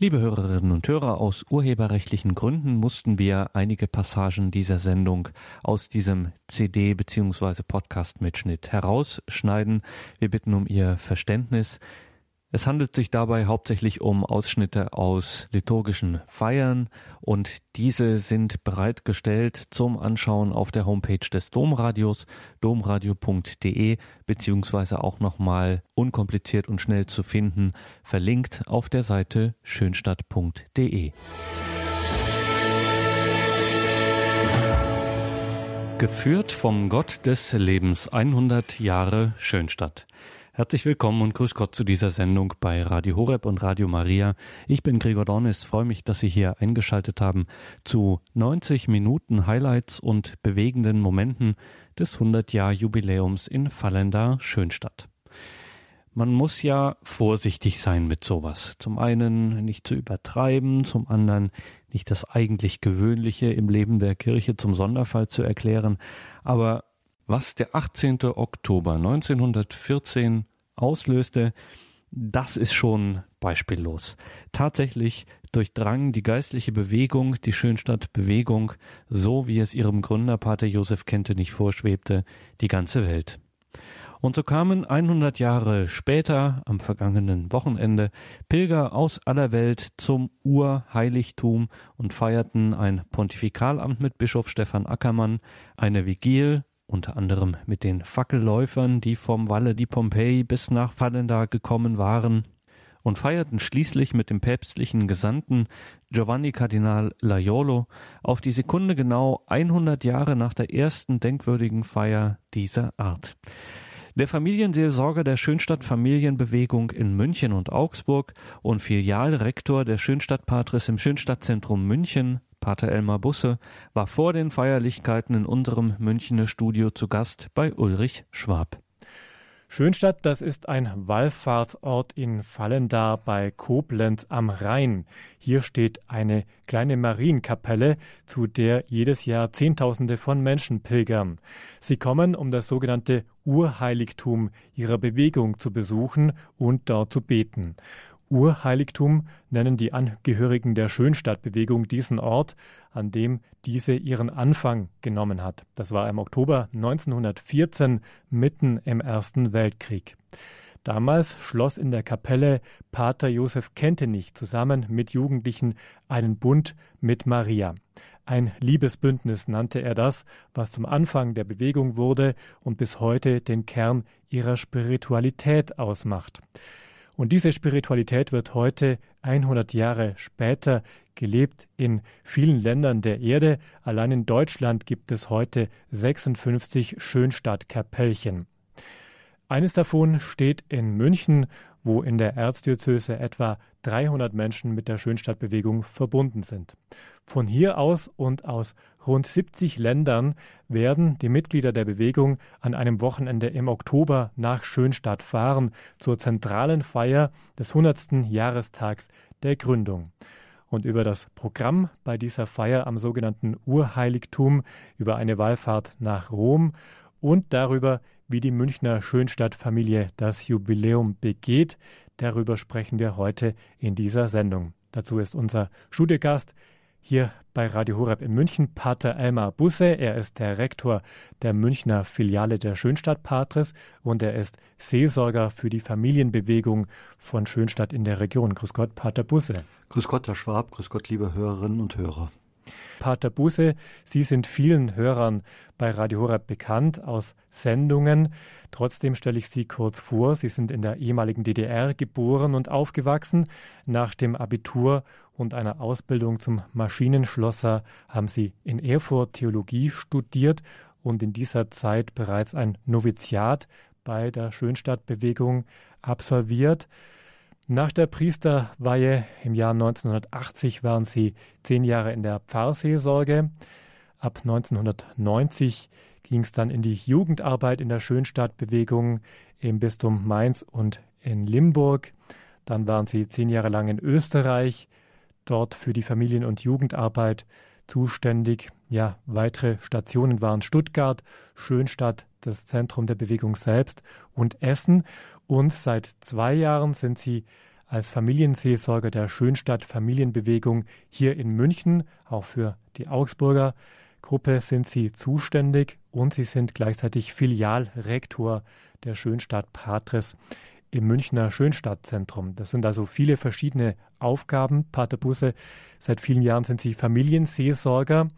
Liebe Hörerinnen und Hörer, aus urheberrechtlichen Gründen mussten wir einige Passagen dieser Sendung aus diesem CD bzw. Podcast-Mitschnitt herausschneiden. Wir bitten um Ihr Verständnis. Es handelt sich dabei hauptsächlich um Ausschnitte aus liturgischen Feiern und diese sind bereitgestellt zum Anschauen auf der Homepage des Domradios domradio.de beziehungsweise auch nochmal unkompliziert und schnell zu finden verlinkt auf der Seite schönstadt.de. Geführt vom Gott des Lebens 100 Jahre Schönstadt. Herzlich willkommen und grüß Gott zu dieser Sendung bei Radio Horeb und Radio Maria. Ich bin Gregor Dornis, freue mich, dass Sie hier eingeschaltet haben zu 90 Minuten Highlights und bewegenden Momenten des 100-Jahr-Jubiläums in Fallender Schönstadt. Man muss ja vorsichtig sein mit sowas. Zum einen nicht zu übertreiben, zum anderen nicht das eigentlich Gewöhnliche im Leben der Kirche zum Sonderfall zu erklären, aber was der 18. Oktober 1914 auslöste, das ist schon beispiellos. Tatsächlich durchdrang die geistliche Bewegung, die Schönstadt-Bewegung, so wie es ihrem Gründer Pater Josef Kente nicht vorschwebte, die ganze Welt. Und so kamen 100 Jahre später, am vergangenen Wochenende, Pilger aus aller Welt zum Urheiligtum und feierten ein Pontifikalamt mit Bischof Stefan Ackermann, eine Vigil unter anderem mit den Fackelläufern, die vom Valle di Pompeii bis nach Fallenda gekommen waren, und feierten schließlich mit dem päpstlichen Gesandten Giovanni Kardinal Laiolo auf die Sekunde genau 100 Jahre nach der ersten denkwürdigen Feier dieser Art. Der Familienseelsorger der Schönstadt Familienbewegung in München und Augsburg und Filialrektor der Schönstadtpatris im Schönstadtzentrum München, Pater Elmar Busse war vor den Feierlichkeiten in unserem Münchner Studio zu Gast bei Ulrich Schwab. Schönstadt, das ist ein Wallfahrtsort in Fallendar bei Koblenz am Rhein. Hier steht eine kleine Marienkapelle, zu der jedes Jahr Zehntausende von Menschen pilgern. Sie kommen, um das sogenannte Urheiligtum ihrer Bewegung zu besuchen und dort zu beten. Urheiligtum nennen die Angehörigen der Schönstadtbewegung diesen Ort, an dem diese ihren Anfang genommen hat. Das war im Oktober 1914 mitten im Ersten Weltkrieg. Damals schloss in der Kapelle Pater Josef Kentenich zusammen mit Jugendlichen einen Bund mit Maria. Ein Liebesbündnis nannte er das, was zum Anfang der Bewegung wurde und bis heute den Kern ihrer Spiritualität ausmacht. Und diese Spiritualität wird heute 100 Jahre später gelebt in vielen Ländern der Erde. Allein in Deutschland gibt es heute 56 Schönstadtkapellchen. Eines davon steht in München, wo in der Erzdiözese etwa 300 Menschen mit der Schönstadtbewegung verbunden sind. Von hier aus und aus rund 70 Ländern werden die Mitglieder der Bewegung an einem Wochenende im Oktober nach Schönstadt fahren zur zentralen Feier des 100. Jahrestags der Gründung. Und über das Programm bei dieser Feier am sogenannten Urheiligtum, über eine Wallfahrt nach Rom und darüber, wie die Münchner Schönstadtfamilie das Jubiläum begeht, darüber sprechen wir heute in dieser Sendung. Dazu ist unser Studiogast hier bei Radio Horeb in München Pater Elmar Busse. Er ist der Rektor der Münchner Filiale der Schönstadt Patris und er ist Seelsorger für die Familienbewegung von Schönstadt in der Region. Grüß Gott, Pater Busse. Grüß Gott, Herr Schwab. Grüß Gott, liebe Hörerinnen und Hörer. Pater Busse, Sie sind vielen Hörern bei Radio Horeb bekannt aus Sendungen. Trotzdem stelle ich Sie kurz vor. Sie sind in der ehemaligen DDR geboren und aufgewachsen. Nach dem Abitur und einer Ausbildung zum Maschinenschlosser haben Sie in Erfurt Theologie studiert und in dieser Zeit bereits ein Noviziat bei der Schönstadtbewegung absolviert. Nach der Priesterweihe im Jahr 1980 waren sie zehn Jahre in der Pfarrseelsorge. Ab 1990 ging es dann in die Jugendarbeit in der Schönstadtbewegung im Bistum Mainz und in Limburg. Dann waren sie zehn Jahre lang in Österreich, dort für die Familien- und Jugendarbeit zuständig. Ja, weitere Stationen waren Stuttgart, Schönstadt, das Zentrum der Bewegung selbst und Essen. Und seit zwei Jahren sind sie als Familienseelsorger der Schönstadt Familienbewegung hier in München. Auch für die Augsburger Gruppe sind Sie zuständig und Sie sind gleichzeitig Filialrektor der Schönstadt Patres im Münchner Schönstadtzentrum. Das sind also viele verschiedene Aufgaben. Pater Busse, seit vielen Jahren sind Sie Familienseelsorger.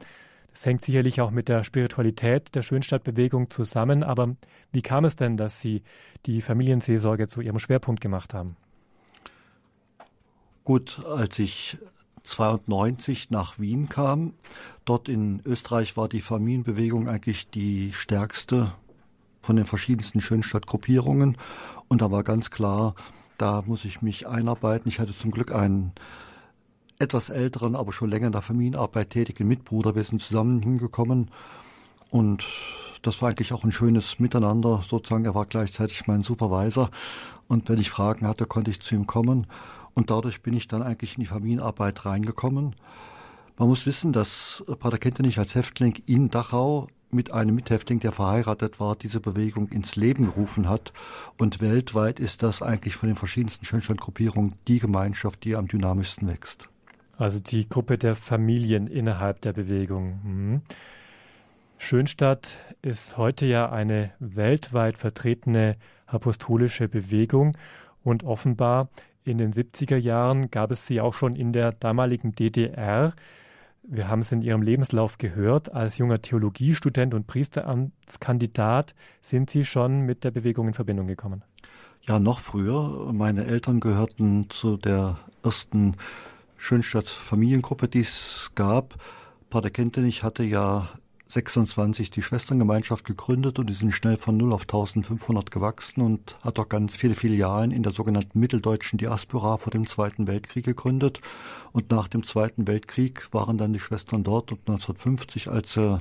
Das hängt sicherlich auch mit der Spiritualität der Schönstadtbewegung zusammen. Aber wie kam es denn, dass Sie die Familienseelsorge zu Ihrem Schwerpunkt gemacht haben? Gut, als ich 92 nach Wien kam, dort in Österreich war die Familienbewegung eigentlich die stärkste von den verschiedensten Schönstadtgruppierungen. Und da war ganz klar, da muss ich mich einarbeiten. Ich hatte zum Glück einen etwas älteren, aber schon länger in der Familienarbeit tätigen Mitbruder. Wir sind zusammen hingekommen und das war eigentlich auch ein schönes Miteinander. Sozusagen, er war gleichzeitig mein Supervisor und wenn ich Fragen hatte, konnte ich zu ihm kommen und dadurch bin ich dann eigentlich in die Familienarbeit reingekommen. Man muss wissen, dass Pater Kentenich als Häftling in Dachau mit einem Mithäftling, der verheiratet war, diese Bewegung ins Leben gerufen hat. Und weltweit ist das eigentlich von den verschiedensten Schönstandgruppierungen die Gemeinschaft, die am dynamischsten wächst. Also die Gruppe der Familien innerhalb der Bewegung. Mhm. Schönstadt ist heute ja eine weltweit vertretene apostolische Bewegung und offenbar in den 70er Jahren gab es sie auch schon in der damaligen DDR. Wir haben es in Ihrem Lebenslauf gehört. Als junger Theologiestudent und Priesteramtskandidat sind Sie schon mit der Bewegung in Verbindung gekommen. Ja, noch früher. Meine Eltern gehörten zu der ersten Schönstadt Familiengruppe, die es gab. Pater Kentenich hatte ja 26 die Schwesterngemeinschaft gegründet und die sind schnell von 0 auf 1500 gewachsen und hat auch ganz viele Filialen in der sogenannten mitteldeutschen Diaspora vor dem Zweiten Weltkrieg gegründet. Und nach dem Zweiten Weltkrieg waren dann die Schwestern dort und 1950, als er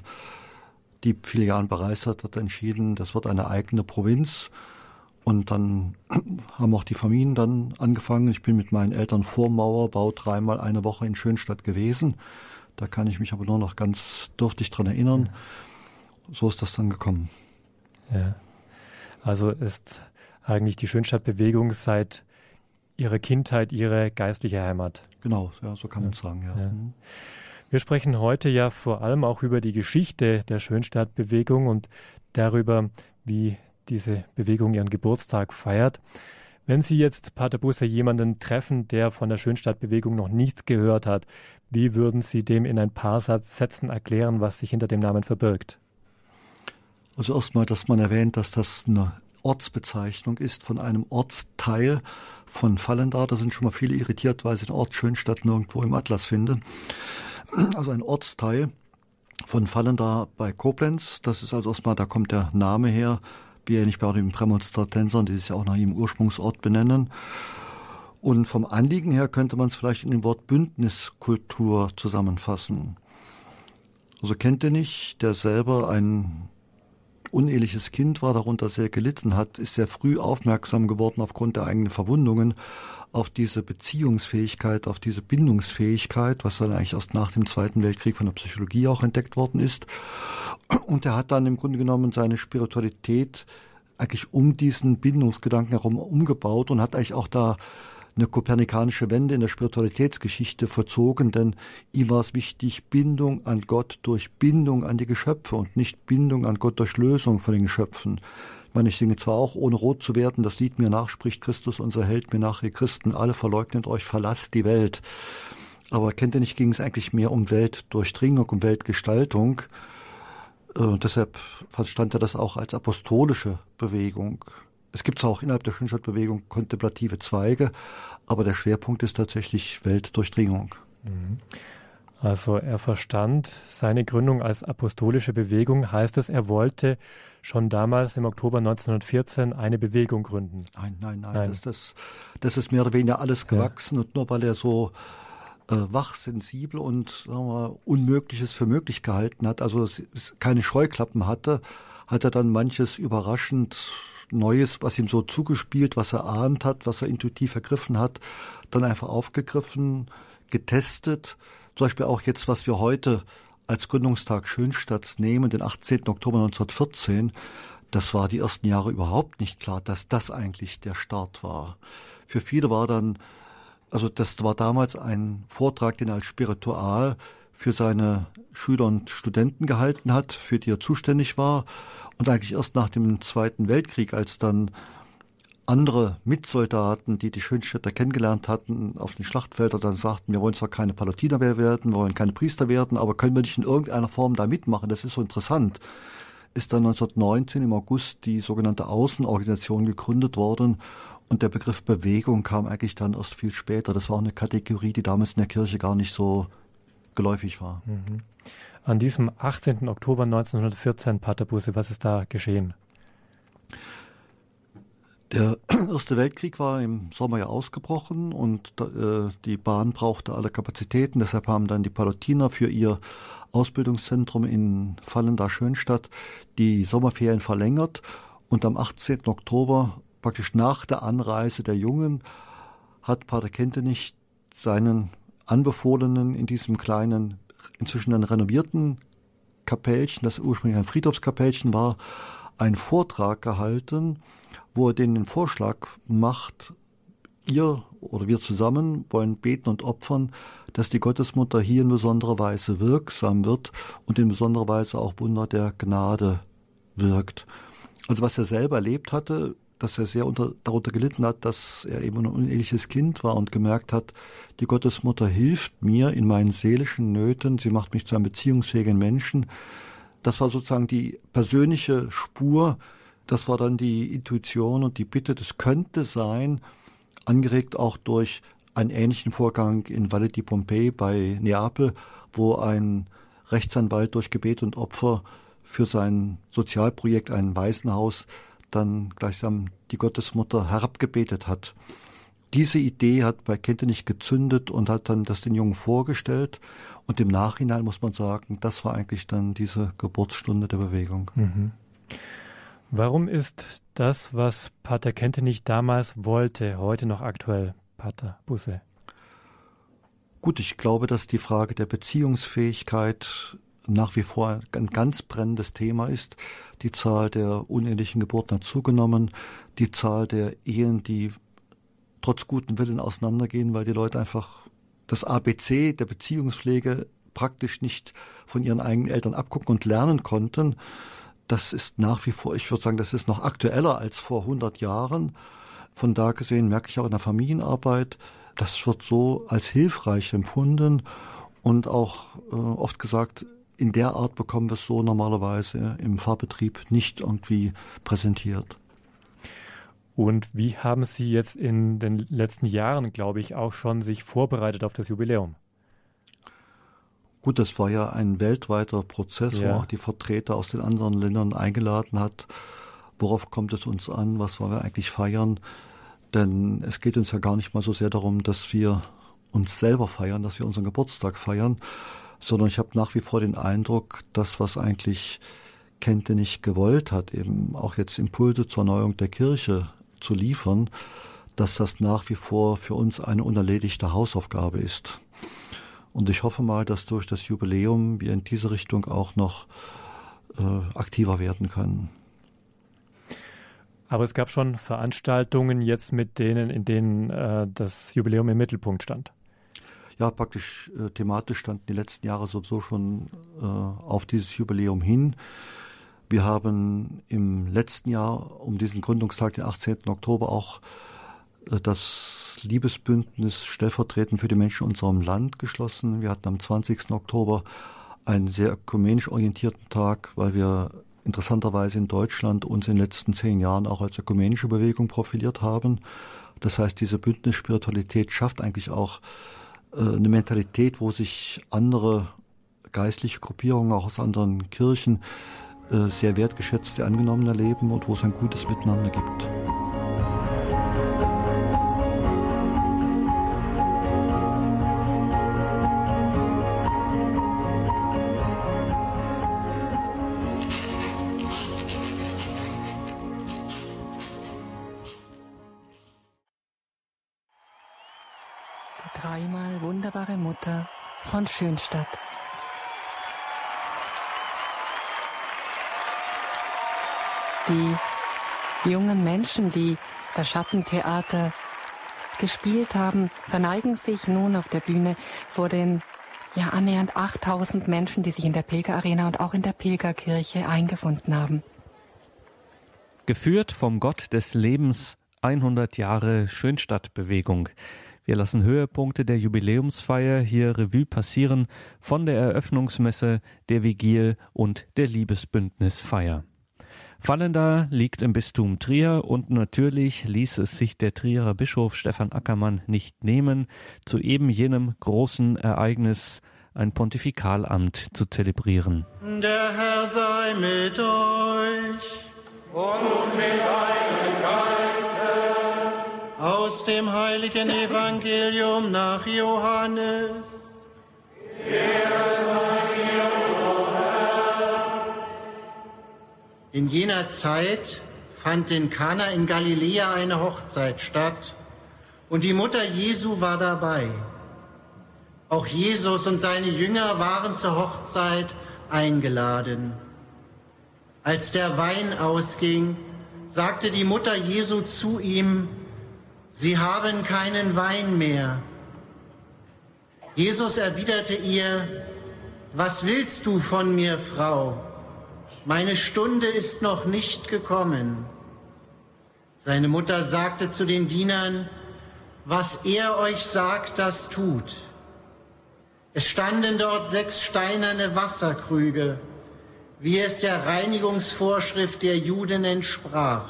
die Filialen bereist hat, hat er entschieden, das wird eine eigene Provinz. Und dann haben auch die Familien dann angefangen. Ich bin mit meinen Eltern vor Mauerbau dreimal eine Woche in Schönstadt gewesen. Da kann ich mich aber nur noch ganz dürftig dran erinnern. So ist das dann gekommen. Ja. Also ist eigentlich die Schönstadtbewegung seit ihrer Kindheit ihre geistliche Heimat. Genau, ja, so kann man sagen, ja. ja. Mhm. Wir sprechen heute ja vor allem auch über die Geschichte der Schönstadtbewegung und darüber, wie diese Bewegung ihren Geburtstag feiert. Wenn Sie jetzt, Pater Busse, jemanden treffen, der von der Schönstadtbewegung noch nichts gehört hat, wie würden Sie dem in ein paar Sätzen erklären, was sich hinter dem Namen verbirgt? Also erstmal, dass man erwähnt, dass das eine Ortsbezeichnung ist von einem Ortsteil von Fallendar. Da sind schon mal viele irritiert, weil sie den Ort Schönstadt nirgendwo im Atlas finden. Also ein Ortsteil von Fallendar bei Koblenz. Das ist also erstmal, da kommt der Name her wie ähnlich bei den Prämonstratensern, die sich auch nach ihrem Ursprungsort benennen. Und vom Anliegen her könnte man es vielleicht in dem Wort Bündniskultur zusammenfassen. Also kennt ihr nicht, der selber ein uneheliches Kind war, darunter sehr gelitten hat, ist sehr früh aufmerksam geworden aufgrund der eigenen Verwundungen auf diese Beziehungsfähigkeit, auf diese Bindungsfähigkeit, was dann eigentlich erst nach dem Zweiten Weltkrieg von der Psychologie auch entdeckt worden ist. Und er hat dann im Grunde genommen seine Spiritualität eigentlich um diesen Bindungsgedanken herum umgebaut und hat eigentlich auch da eine kopernikanische Wende in der Spiritualitätsgeschichte verzogen, denn ihm war es wichtig, Bindung an Gott durch Bindung an die Geschöpfe und nicht Bindung an Gott durch Lösung von den Geschöpfen. Ich meine, ich singe zwar auch, ohne rot zu werden, das Lied mir nach, spricht Christus, unser Held, mir nach, ihr Christen, alle verleugnet euch, verlasst die Welt. Aber kennt ihr nicht, ging es eigentlich mehr um Weltdurchdringung, um Weltgestaltung. Äh, deshalb verstand er das auch als apostolische Bewegung. Es gibt zwar auch innerhalb der Schönstadtbewegung kontemplative Zweige, aber der Schwerpunkt ist tatsächlich Weltdurchdringung. Mhm. Also er verstand seine Gründung als apostolische Bewegung, heißt es, er wollte schon damals im Oktober 1914 eine Bewegung gründen. Nein, nein, nein, nein. Das, das, das ist mehr oder weniger alles gewachsen ja. und nur weil er so äh, wach, sensibel und sagen wir, Unmögliches für möglich gehalten hat, also keine Scheuklappen hatte, hat er dann manches überraschend Neues, was ihm so zugespielt, was er ahnt hat, was er intuitiv ergriffen hat, dann einfach aufgegriffen, getestet. Zum Beispiel auch jetzt, was wir heute als Gründungstag Schönstadt nehmen, den 18. Oktober 1914, das war die ersten Jahre überhaupt nicht klar, dass das eigentlich der Start war. für viele war dann, also das war damals ein Vortrag, den er als Spiritual für seine Schüler und Studenten gehalten hat, für die er zuständig war. Und eigentlich erst nach dem Zweiten Weltkrieg, als dann andere Mitsoldaten, die die Schönstädter kennengelernt hatten, auf den Schlachtfeldern dann sagten, wir wollen zwar keine Palatiner mehr werden, wir wollen keine Priester werden, aber können wir nicht in irgendeiner Form da mitmachen? Das ist so interessant. Ist dann 1919 im August die sogenannte Außenorganisation gegründet worden und der Begriff Bewegung kam eigentlich dann erst viel später. Das war auch eine Kategorie, die damals in der Kirche gar nicht so geläufig war. Mhm. An diesem 18. Oktober 1914, Pater Busse, was ist da geschehen? Der Erste Weltkrieg war im Sommer ja ausgebrochen und äh, die Bahn brauchte alle Kapazitäten. Deshalb haben dann die Palutiner für ihr Ausbildungszentrum in Fallendar-Schönstadt die Sommerferien verlängert. Und am 18. Oktober, praktisch nach der Anreise der Jungen, hat Pater Kentenich seinen Anbefohlenen in diesem kleinen, inzwischen dann renovierten Kapellchen, das ursprünglich ein Friedhofskapellchen war, einen Vortrag gehalten, wo er denen den Vorschlag macht, ihr oder wir zusammen wollen beten und opfern, dass die Gottesmutter hier in besonderer Weise wirksam wird und in besonderer Weise auch Wunder der Gnade wirkt. Also was er selber erlebt hatte, dass er sehr unter, darunter gelitten hat, dass er eben ein uneheliches Kind war und gemerkt hat, die Gottesmutter hilft mir in meinen seelischen Nöten, sie macht mich zu einem beziehungsfähigen Menschen. Das war sozusagen die persönliche Spur, das war dann die Intuition und die Bitte, das könnte sein, angeregt auch durch einen ähnlichen Vorgang in Valle di Pompei bei Neapel, wo ein Rechtsanwalt durch Gebet und Opfer für sein Sozialprojekt, ein Waisenhaus, dann gleichsam die Gottesmutter herabgebetet hat. Diese Idee hat bei Kentenich gezündet und hat dann das den Jungen vorgestellt. Und im Nachhinein muss man sagen, das war eigentlich dann diese Geburtsstunde der Bewegung. Mhm. Warum ist das, was Pater Kentenich damals wollte, heute noch aktuell, Pater Busse? Gut, ich glaube, dass die Frage der Beziehungsfähigkeit nach wie vor ein ganz brennendes Thema ist. Die Zahl der unehelichen Geburten hat zugenommen. Die Zahl der Ehen, die trotz guten Willen auseinandergehen, weil die Leute einfach das ABC der Beziehungspflege praktisch nicht von ihren eigenen Eltern abgucken und lernen konnten das ist nach wie vor, ich würde sagen, das ist noch aktueller als vor 100 Jahren. Von da gesehen merke ich auch in der Familienarbeit, das wird so als hilfreich empfunden und auch äh, oft gesagt, in der Art bekommen wir es so normalerweise im Fahrbetrieb nicht irgendwie präsentiert. Und wie haben Sie jetzt in den letzten Jahren, glaube ich, auch schon sich vorbereitet auf das Jubiläum? Gut, das war ja ein weltweiter Prozess, ja. wo auch die Vertreter aus den anderen Ländern eingeladen hat. Worauf kommt es uns an? Was wollen wir eigentlich feiern? Denn es geht uns ja gar nicht mal so sehr darum, dass wir uns selber feiern, dass wir unseren Geburtstag feiern, sondern ich habe nach wie vor den Eindruck, das, was eigentlich Kente nicht gewollt hat, eben auch jetzt Impulse zur Erneuerung der Kirche zu liefern, dass das nach wie vor für uns eine unerledigte Hausaufgabe ist. Und ich hoffe mal, dass durch das Jubiläum wir in diese Richtung auch noch äh, aktiver werden können. Aber es gab schon Veranstaltungen jetzt mit denen, in denen äh, das Jubiläum im Mittelpunkt stand. Ja, praktisch äh, thematisch standen die letzten Jahre sowieso schon äh, auf dieses Jubiläum hin. Wir haben im letzten Jahr um diesen Gründungstag, den 18. Oktober, auch äh, das Liebesbündnis stellvertretend für die Menschen in unserem Land geschlossen. Wir hatten am 20. Oktober einen sehr ökumenisch orientierten Tag, weil wir interessanterweise in Deutschland uns in den letzten zehn Jahren auch als ökumenische Bewegung profiliert haben. Das heißt, diese Bündnisspiritualität schafft eigentlich auch äh, eine Mentalität, wo sich andere geistliche Gruppierungen auch aus anderen Kirchen sehr wertgeschätzt angenommen erleben und wo es ein gutes Miteinander gibt. von Schönstadt. Die jungen Menschen, die das Schattentheater gespielt haben, verneigen sich nun auf der Bühne vor den ja annähernd 8000 Menschen, die sich in der Pilgerarena und auch in der Pilgerkirche eingefunden haben. Geführt vom Gott des Lebens 100 Jahre Schönstadtbewegung. Wir lassen Höhepunkte der Jubiläumsfeier hier Revue passieren von der Eröffnungsmesse, der Vigil und der Liebesbündnisfeier. Fallender liegt im Bistum Trier und natürlich ließ es sich der Trierer Bischof Stefan Ackermann nicht nehmen, zu eben jenem großen Ereignis ein Pontifikalamt zu zelebrieren. Der Herr sei mit euch und mit deinem Geiste. Aus dem heiligen Evangelium nach Johannes. Ehre In jener Zeit fand in Kana in Galiläa eine Hochzeit statt und die Mutter Jesu war dabei. Auch Jesus und seine Jünger waren zur Hochzeit eingeladen. Als der Wein ausging, sagte die Mutter Jesu zu ihm, Sie haben keinen Wein mehr. Jesus erwiderte ihr, Was willst du von mir, Frau? Meine Stunde ist noch nicht gekommen. Seine Mutter sagte zu den Dienern, was er euch sagt, das tut. Es standen dort sechs steinerne Wasserkrüge, wie es der Reinigungsvorschrift der Juden entsprach.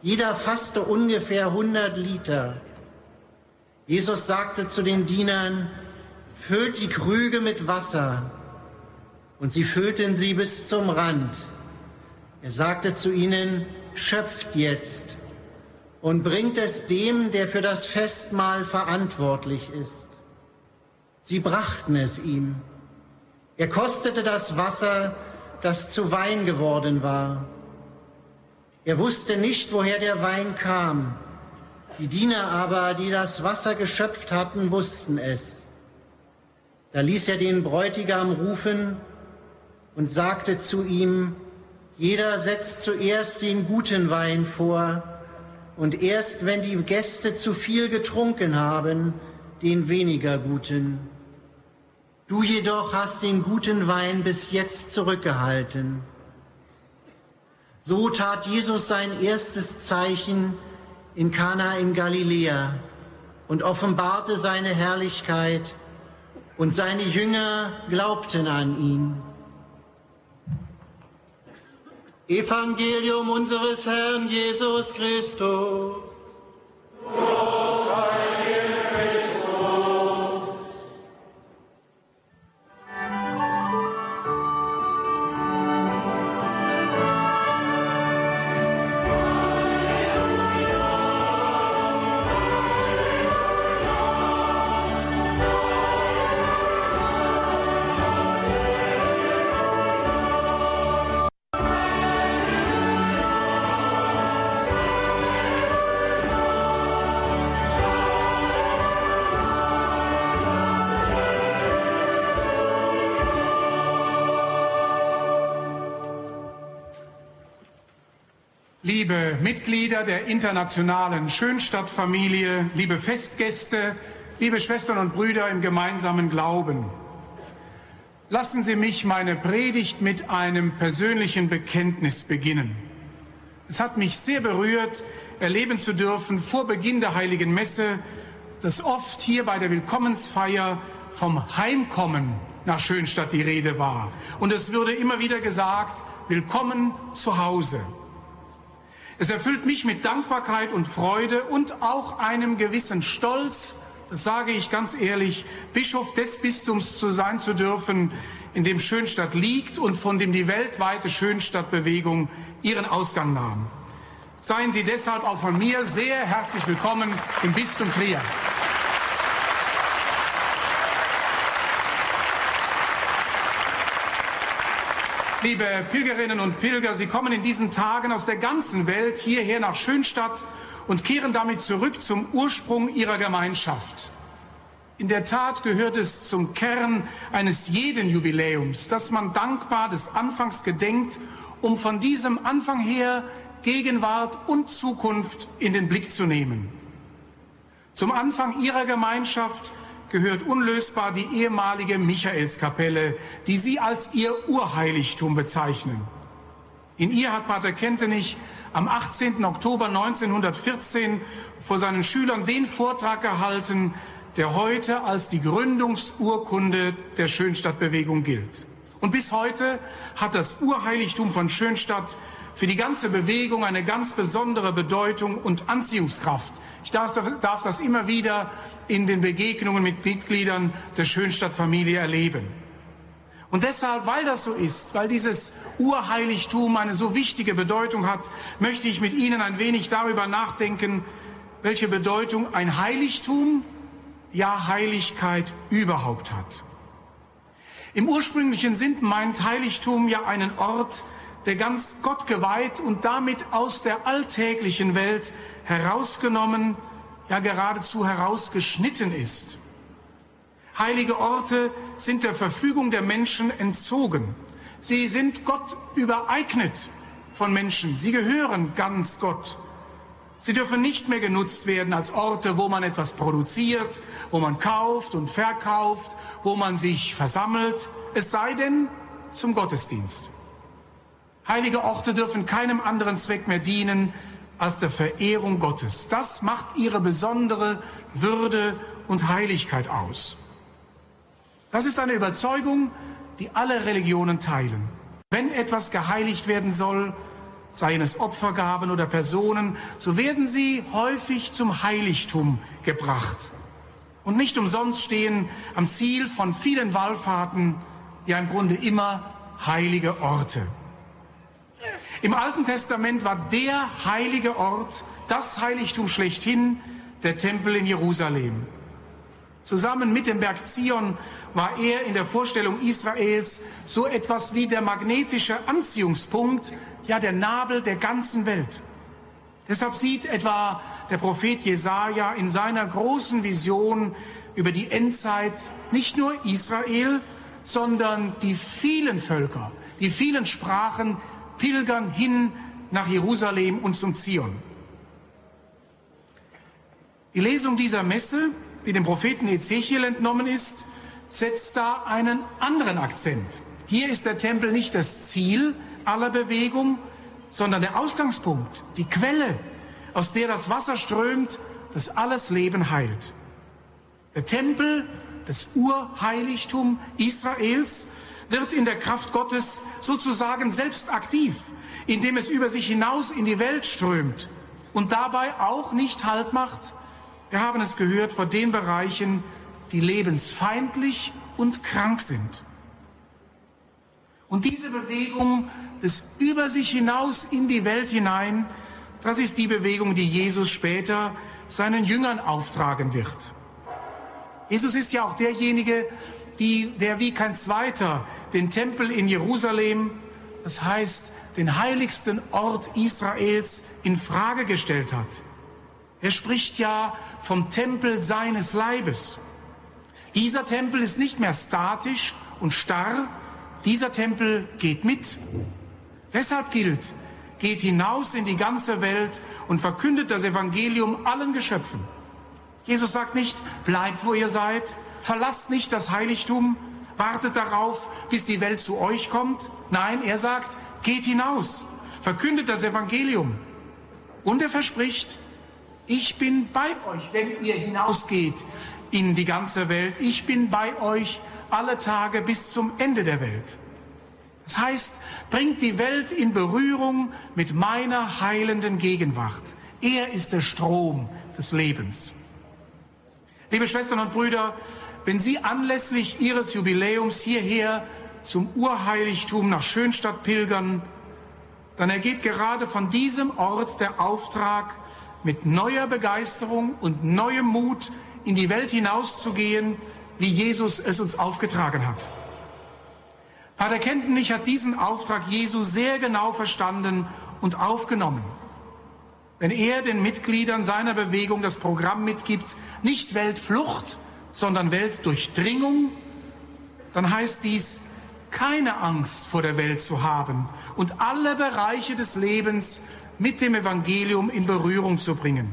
Jeder fasste ungefähr 100 Liter. Jesus sagte zu den Dienern, füllt die Krüge mit Wasser und sie füllten sie bis zum Rand. Er sagte zu ihnen, schöpft jetzt und bringt es dem, der für das Festmahl verantwortlich ist. Sie brachten es ihm. Er kostete das Wasser, das zu Wein geworden war. Er wusste nicht, woher der Wein kam. Die Diener aber, die das Wasser geschöpft hatten, wussten es. Da ließ er den Bräutigam rufen und sagte zu ihm, jeder setzt zuerst den guten Wein vor und erst wenn die Gäste zu viel getrunken haben, den weniger guten. Du jedoch hast den guten Wein bis jetzt zurückgehalten. So tat Jesus sein erstes Zeichen in Kana in Galiläa und offenbarte seine Herrlichkeit, und seine Jünger glaubten an ihn. Evangelium unseres Herrn Jesus Christus. Liebe Mitglieder der internationalen Schönstadtfamilie, liebe Festgäste, liebe Schwestern und Brüder im gemeinsamen Glauben. Lassen Sie mich meine Predigt mit einem persönlichen Bekenntnis beginnen. Es hat mich sehr berührt, erleben zu dürfen vor Beginn der heiligen Messe, dass oft hier bei der Willkommensfeier vom Heimkommen nach Schönstadt die Rede war. Und es würde immer wieder gesagt, willkommen zu Hause. Es erfüllt mich mit Dankbarkeit und Freude und auch einem gewissen Stolz, das sage ich ganz ehrlich, Bischof des Bistums zu sein zu dürfen, in dem Schönstadt liegt und von dem die weltweite Schönstadtbewegung ihren Ausgang nahm. Seien Sie deshalb auch von mir sehr herzlich willkommen im Bistum Trier. Liebe Pilgerinnen und Pilger, Sie kommen in diesen Tagen aus der ganzen Welt hierher nach Schönstadt und kehren damit zurück zum Ursprung Ihrer Gemeinschaft. In der Tat gehört es zum Kern eines jeden Jubiläums, dass man dankbar des Anfangs gedenkt, um von diesem Anfang her Gegenwart und Zukunft in den Blick zu nehmen. Zum Anfang ihrer Gemeinschaft gehört unlösbar die ehemalige Michaelskapelle, die sie als ihr Urheiligtum bezeichnen. In ihr hat Pater Kentenich am 18. Oktober 1914 vor seinen Schülern den Vortrag gehalten, der heute als die Gründungsurkunde der Schönstadtbewegung gilt. Und bis heute hat das Urheiligtum von Schönstadt für die ganze Bewegung eine ganz besondere Bedeutung und Anziehungskraft. Ich darf, darf das immer wieder in den Begegnungen mit Mitgliedern der Schönstadtfamilie erleben. Und deshalb, weil das so ist, weil dieses Urheiligtum eine so wichtige Bedeutung hat, möchte ich mit Ihnen ein wenig darüber nachdenken, welche Bedeutung ein Heiligtum, ja Heiligkeit überhaupt hat. Im ursprünglichen Sinn meint Heiligtum ja einen Ort, der ganz Gott geweiht und damit aus der alltäglichen Welt herausgenommen, ja geradezu herausgeschnitten ist. Heilige Orte sind der Verfügung der Menschen entzogen. Sie sind Gott übereignet von Menschen. Sie gehören ganz Gott. Sie dürfen nicht mehr genutzt werden als Orte, wo man etwas produziert, wo man kauft und verkauft, wo man sich versammelt, es sei denn zum Gottesdienst. Heilige Orte dürfen keinem anderen Zweck mehr dienen als der Verehrung Gottes. Das macht ihre besondere Würde und Heiligkeit aus. Das ist eine Überzeugung, die alle Religionen teilen. Wenn etwas geheiligt werden soll, seien es Opfergaben oder Personen, so werden sie häufig zum Heiligtum gebracht. Und nicht umsonst stehen am Ziel von vielen Wallfahrten ja im Grunde immer heilige Orte. Im Alten Testament war der heilige Ort, das Heiligtum schlechthin, der Tempel in Jerusalem. Zusammen mit dem Berg Zion war er in der Vorstellung Israels so etwas wie der magnetische Anziehungspunkt, ja der Nabel der ganzen Welt. Deshalb sieht etwa der Prophet Jesaja in seiner großen Vision über die Endzeit nicht nur Israel, sondern die vielen Völker, die vielen Sprachen pilgern hin nach Jerusalem und zum Zion. Die Lesung dieser Messe, die dem Propheten Ezechiel entnommen ist, setzt da einen anderen Akzent. Hier ist der Tempel nicht das Ziel aller Bewegung, sondern der Ausgangspunkt, die Quelle, aus der das Wasser strömt, das alles Leben heilt. Der Tempel, das Urheiligtum Israels, wird in der Kraft Gottes sozusagen selbst aktiv, indem es über sich hinaus in die Welt strömt und dabei auch nicht Halt macht. Wir haben es gehört vor den Bereichen, die lebensfeindlich und krank sind. Und diese Bewegung des über sich hinaus in die Welt hinein, das ist die Bewegung, die Jesus später seinen Jüngern auftragen wird. Jesus ist ja auch derjenige, die, der wie kein zweiter den Tempel in Jerusalem, das heißt den heiligsten Ort Israels, in Frage gestellt hat. Er spricht ja vom Tempel seines Leibes. Dieser Tempel ist nicht mehr statisch und starr, dieser Tempel geht mit. Deshalb gilt, geht hinaus in die ganze Welt und verkündet das Evangelium allen Geschöpfen. Jesus sagt nicht, bleibt wo ihr seid, verlasst nicht das Heiligtum, wartet darauf, bis die Welt zu euch kommt. Nein, er sagt, geht hinaus, verkündet das Evangelium. Und er verspricht, ich bin bei euch, wenn ihr hinausgeht in die ganze Welt. Ich bin bei euch alle Tage bis zum Ende der Welt. Das heißt, bringt die Welt in Berührung mit meiner heilenden Gegenwart. Er ist der Strom des Lebens. Liebe Schwestern und Brüder, wenn Sie anlässlich Ihres Jubiläums hierher zum Urheiligtum nach Schönstadt pilgern, dann ergeht gerade von diesem Ort der Auftrag, mit neuer Begeisterung und neuem Mut in die Welt hinauszugehen, wie Jesus es uns aufgetragen hat. Pater Kentenich hat diesen Auftrag Jesu sehr genau verstanden und aufgenommen. Wenn er den Mitgliedern seiner Bewegung das Programm mitgibt, nicht Weltflucht, sondern Weltdurchdringung, dann heißt dies, keine Angst vor der Welt zu haben und alle Bereiche des Lebens mit dem Evangelium in Berührung zu bringen.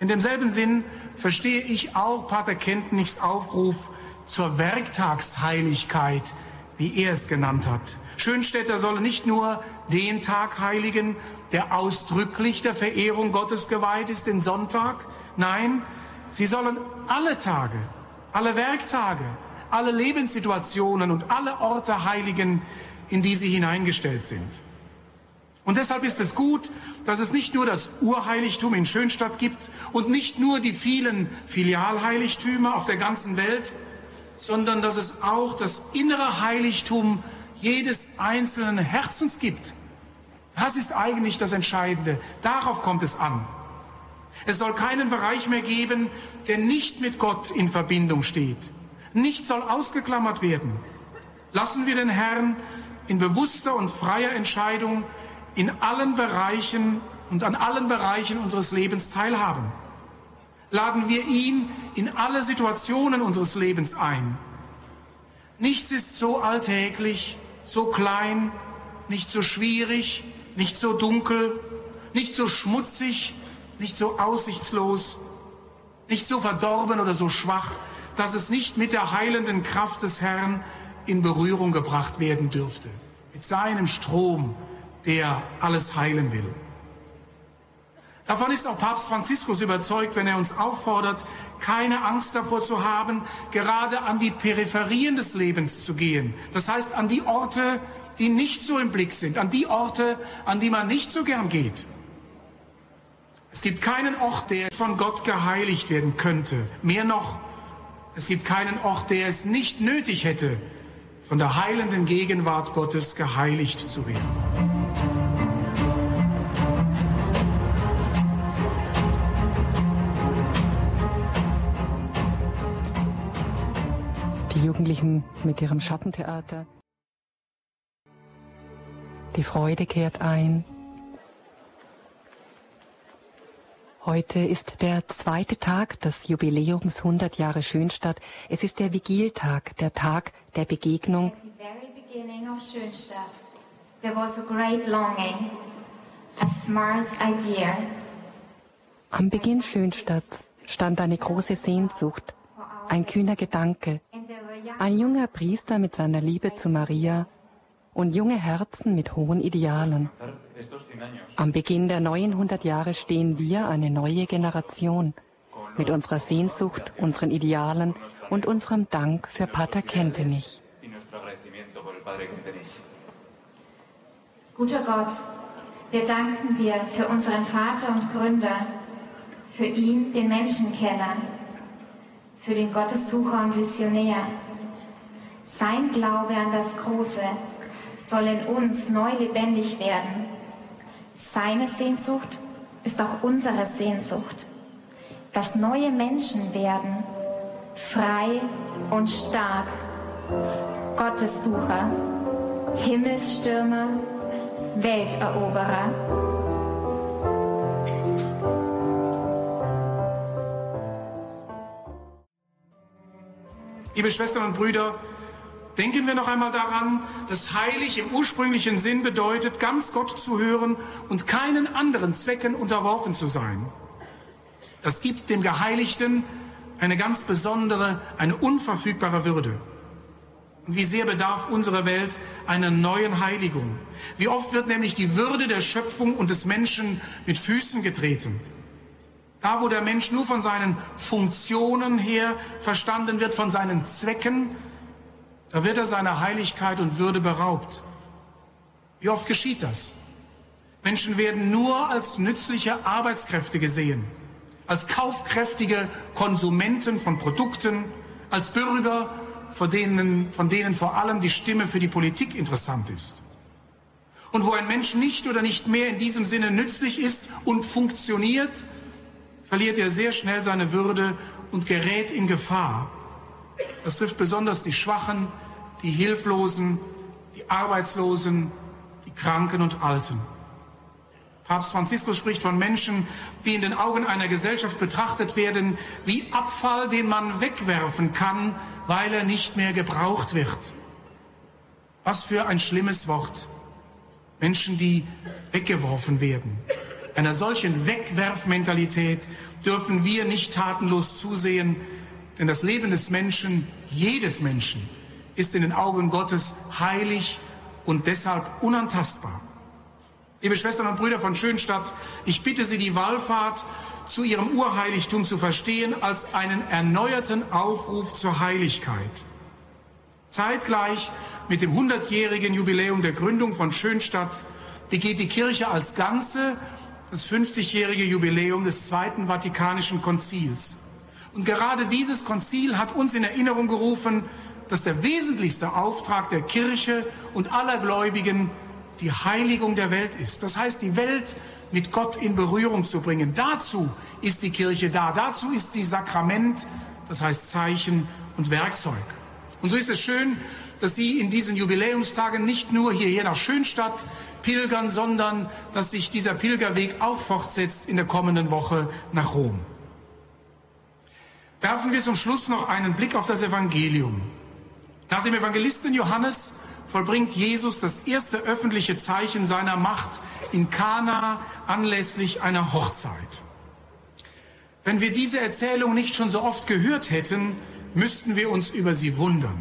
In demselben Sinn verstehe ich auch Pater Kentennichs Aufruf zur Werktagsheiligkeit, wie er es genannt hat. Schönstädter sollen nicht nur den Tag heiligen, der ausdrücklich der Verehrung Gottes geweiht ist, den Sonntag. Nein, sie sollen alle Tage, alle Werktage, alle Lebenssituationen und alle Orte heiligen, in die sie hineingestellt sind. Und deshalb ist es gut, dass es nicht nur das Urheiligtum in Schönstadt gibt und nicht nur die vielen Filialheiligtümer auf der ganzen Welt, sondern dass es auch das innere Heiligtum jedes einzelnen Herzens gibt. Das ist eigentlich das Entscheidende. Darauf kommt es an. Es soll keinen Bereich mehr geben, der nicht mit Gott in Verbindung steht. Nichts soll ausgeklammert werden. Lassen wir den Herrn in bewusster und freier Entscheidung in allen Bereichen und an allen Bereichen unseres Lebens teilhaben. Laden wir ihn in alle Situationen unseres Lebens ein. Nichts ist so alltäglich, so klein, nicht so schwierig, nicht so dunkel, nicht so schmutzig, nicht so aussichtslos, nicht so verdorben oder so schwach, dass es nicht mit der heilenden Kraft des Herrn in Berührung gebracht werden dürfte. Mit seinem Strom, der alles heilen will. Davon ist auch Papst Franziskus überzeugt, wenn er uns auffordert, keine Angst davor zu haben, gerade an die Peripherien des Lebens zu gehen. Das heißt, an die Orte, die nicht so im Blick sind, an die Orte, an die man nicht so gern geht. Es gibt keinen Ort, der von Gott geheiligt werden könnte. Mehr noch, es gibt keinen Ort, der es nicht nötig hätte, von der heilenden Gegenwart Gottes geheiligt zu werden. Die Jugendlichen mit ihrem Schattentheater. Die Freude kehrt ein. Heute ist der zweite Tag des Jubiläums 100 Jahre Schönstadt. Es ist der Vigiltag, der Tag der Begegnung. Am Beginn Schönstadts stand eine große Sehnsucht, ein kühner Gedanke, ein junger Priester mit seiner Liebe zu Maria und junge Herzen mit hohen Idealen. Am Beginn der neuen 100 Jahre stehen wir, eine neue Generation, mit unserer Sehnsucht, unseren Idealen und unserem Dank für Pater Kentenich. Guter Gott, wir danken dir für unseren Vater und Gründer, für ihn, den Menschenkenner, für den Gottessucher und Visionär. Sein Glaube an das Große soll in uns neu lebendig werden. Seine Sehnsucht ist auch unsere Sehnsucht, dass neue Menschen werden, frei und stark, Gottessucher, Himmelsstürmer, Welteroberer. Liebe Schwestern und Brüder, denken wir noch einmal daran, dass heilig im ursprünglichen Sinn bedeutet, ganz Gott zu hören und keinen anderen Zwecken unterworfen zu sein. Das gibt dem Geheiligten eine ganz besondere, eine unverfügbare Würde. Und wie sehr bedarf unsere Welt einer neuen Heiligung? Wie oft wird nämlich die Würde der Schöpfung und des Menschen mit Füßen getreten? Da, wo der Mensch nur von seinen Funktionen her verstanden wird, von seinen Zwecken, da wird er seiner Heiligkeit und Würde beraubt. Wie oft geschieht das? Menschen werden nur als nützliche Arbeitskräfte gesehen, als kaufkräftige Konsumenten von Produkten, als Bürger, von denen, von denen vor allem die Stimme für die Politik interessant ist. Und wo ein Mensch nicht oder nicht mehr in diesem Sinne nützlich ist und funktioniert, verliert er sehr schnell seine Würde und gerät in Gefahr. Das trifft besonders die Schwachen, die Hilflosen, die Arbeitslosen, die Kranken und Alten. Papst Franziskus spricht von Menschen, die in den Augen einer Gesellschaft betrachtet werden wie Abfall, den man wegwerfen kann, weil er nicht mehr gebraucht wird. Was für ein schlimmes Wort. Menschen, die weggeworfen werden. Einer solchen Wegwerfmentalität dürfen wir nicht tatenlos zusehen, denn das Leben des Menschen, jedes Menschen, ist in den Augen Gottes heilig und deshalb unantastbar. Liebe Schwestern und Brüder von Schönstadt, ich bitte Sie, die Wallfahrt zu Ihrem Urheiligtum zu verstehen als einen erneuerten Aufruf zur Heiligkeit. Zeitgleich mit dem 100-jährigen Jubiläum der Gründung von Schönstadt begeht die Kirche als Ganze das 50-jährige Jubiläum des Zweiten Vatikanischen Konzils. Und gerade dieses Konzil hat uns in Erinnerung gerufen, dass der wesentlichste Auftrag der Kirche und aller Gläubigen die Heiligung der Welt ist. Das heißt, die Welt mit Gott in Berührung zu bringen. Dazu ist die Kirche da. Dazu ist sie Sakrament, das heißt Zeichen und Werkzeug. Und so ist es schön, dass Sie in diesen Jubiläumstagen nicht nur hierher nach Schönstadt pilgern, sondern dass sich dieser Pilgerweg auch fortsetzt in der kommenden Woche nach Rom. Werfen wir zum Schluss noch einen Blick auf das Evangelium. Nach dem Evangelisten Johannes vollbringt Jesus das erste öffentliche Zeichen seiner Macht in Kana anlässlich einer Hochzeit. Wenn wir diese Erzählung nicht schon so oft gehört hätten, müssten wir uns über sie wundern.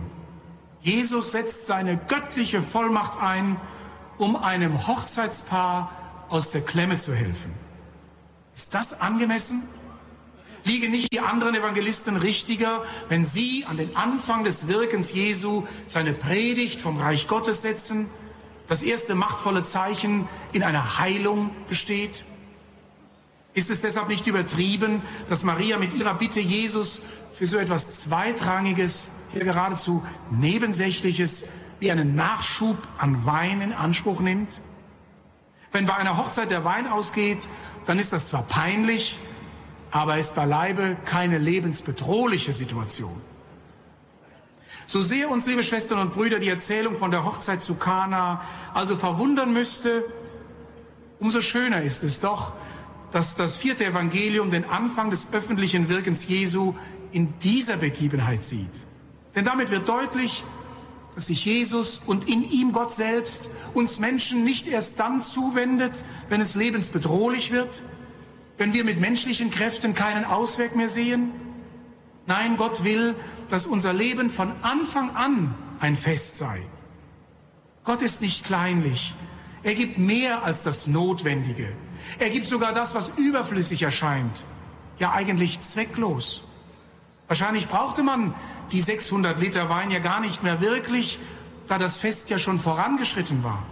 Jesus setzt seine göttliche Vollmacht ein, um einem Hochzeitspaar aus der Klemme zu helfen. Ist das angemessen? Liegen nicht die anderen Evangelisten richtiger, wenn sie an den Anfang des Wirkens Jesu seine Predigt vom Reich Gottes setzen? Das erste machtvolle Zeichen in einer Heilung besteht? Ist es deshalb nicht übertrieben, dass Maria mit ihrer Bitte Jesus für so etwas Zweitrangiges, hier geradezu Nebensächliches, wie einen Nachschub an Wein in Anspruch nimmt? Wenn bei einer Hochzeit der Wein ausgeht, dann ist das zwar peinlich, aber ist beileibe keine lebensbedrohliche Situation. So sehr uns, liebe Schwestern und Brüder, die Erzählung von der Hochzeit zu Kana also verwundern müsste, umso schöner ist es doch, dass das vierte Evangelium den Anfang des öffentlichen Wirkens Jesu in dieser Begebenheit sieht. Denn damit wird deutlich, dass sich Jesus und in ihm Gott selbst uns Menschen nicht erst dann zuwendet, wenn es lebensbedrohlich wird, wenn wir mit menschlichen Kräften keinen Ausweg mehr sehen? Nein, Gott will, dass unser Leben von Anfang an ein Fest sei. Gott ist nicht kleinlich. Er gibt mehr als das Notwendige. Er gibt sogar das, was überflüssig erscheint. Ja, eigentlich zwecklos. Wahrscheinlich brauchte man die 600 Liter Wein ja gar nicht mehr wirklich, da das Fest ja schon vorangeschritten war.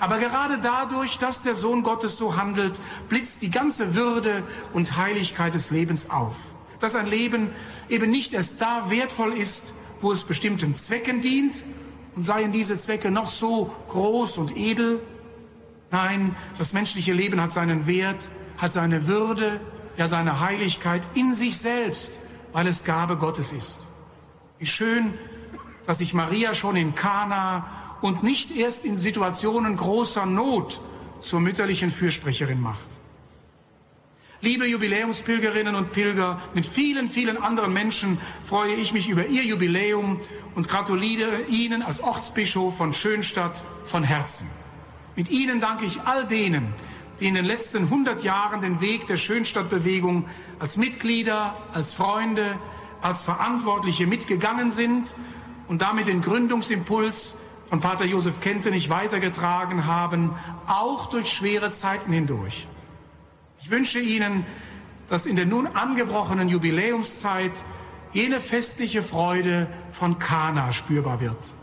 Aber gerade dadurch, dass der Sohn Gottes so handelt, blitzt die ganze Würde und Heiligkeit des Lebens auf. Dass ein Leben eben nicht erst da wertvoll ist, wo es bestimmten Zwecken dient und seien diese Zwecke noch so groß und edel. Nein, das menschliche Leben hat seinen Wert, hat seine Würde, ja seine Heiligkeit in sich selbst, weil es Gabe Gottes ist. Wie schön, dass sich Maria schon in Kana und nicht erst in Situationen großer Not zur mütterlichen Fürsprecherin macht. Liebe Jubiläumspilgerinnen und Pilger, mit vielen, vielen anderen Menschen freue ich mich über Ihr Jubiläum und gratuliere Ihnen als Ortsbischof von Schönstadt von Herzen. Mit Ihnen danke ich all denen, die in den letzten 100 Jahren den Weg der Schönstadtbewegung als Mitglieder, als Freunde, als Verantwortliche mitgegangen sind und damit den Gründungsimpuls von Pater Josef Kentenich weitergetragen haben, auch durch schwere Zeiten hindurch. Ich wünsche Ihnen, dass in der nun angebrochenen Jubiläumszeit jene festliche Freude von Kana spürbar wird.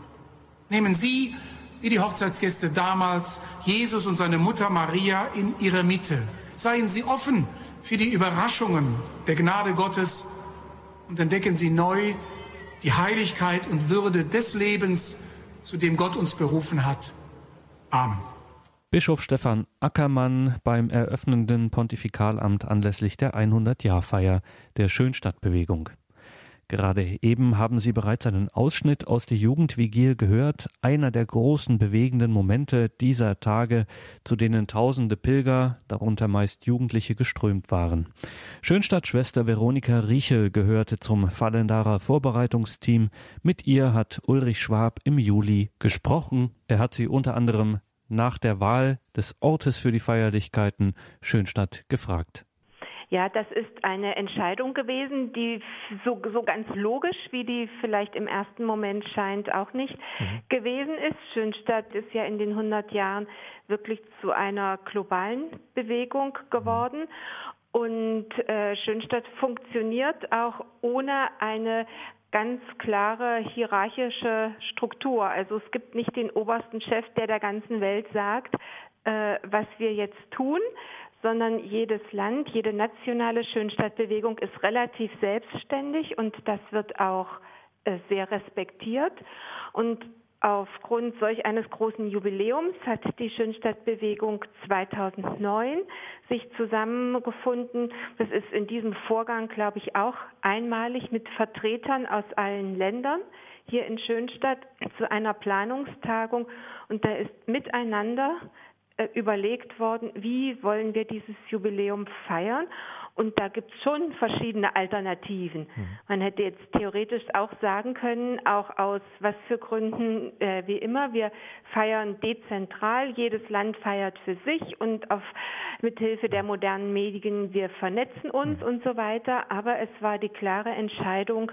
Nehmen Sie, wie die Hochzeitsgäste damals, Jesus und seine Mutter Maria in Ihre Mitte. Seien Sie offen für die Überraschungen der Gnade Gottes und entdecken Sie neu die Heiligkeit und Würde des Lebens, zu dem Gott uns berufen hat. Amen. Bischof Stefan Ackermann beim eröffnenden Pontifikalamt anlässlich der 100-Jahr-Feier der Schönstadtbewegung. Gerade eben haben Sie bereits einen Ausschnitt aus der Jugendvigil gehört, einer der großen bewegenden Momente dieser Tage, zu denen tausende Pilger, darunter meist Jugendliche, geströmt waren. Schönstadt-Schwester Veronika Riechel gehörte zum Fallendarer Vorbereitungsteam. Mit ihr hat Ulrich Schwab im Juli gesprochen. Er hat sie unter anderem nach der Wahl des Ortes für die Feierlichkeiten Schönstadt gefragt. Ja, das ist eine Entscheidung gewesen, die so, so ganz logisch, wie die vielleicht im ersten Moment scheint, auch nicht mhm. gewesen ist. Schönstadt ist ja in den 100 Jahren wirklich zu einer globalen Bewegung geworden. Und äh, Schönstadt funktioniert auch ohne eine ganz klare hierarchische Struktur. Also es gibt nicht den obersten Chef, der der ganzen Welt sagt, äh, was wir jetzt tun, sondern jedes Land, jede nationale Schönstadtbewegung ist relativ selbstständig und das wird auch äh, sehr respektiert. Und aufgrund solch eines großen Jubiläums hat die Schönstadtbewegung 2009 sich zusammengefunden. Das ist in diesem Vorgang, glaube ich, auch einmalig mit Vertretern aus allen Ländern hier in Schönstadt zu einer Planungstagung und da ist miteinander überlegt worden, wie wollen wir dieses Jubiläum feiern. Und da gibt es schon verschiedene Alternativen. Mhm. Man hätte jetzt theoretisch auch sagen können, auch aus was für Gründen äh, wie immer, wir feiern dezentral, jedes Land feiert für sich und auf mithilfe der modernen Medien, wir vernetzen uns mhm. und so weiter. Aber es war die klare Entscheidung,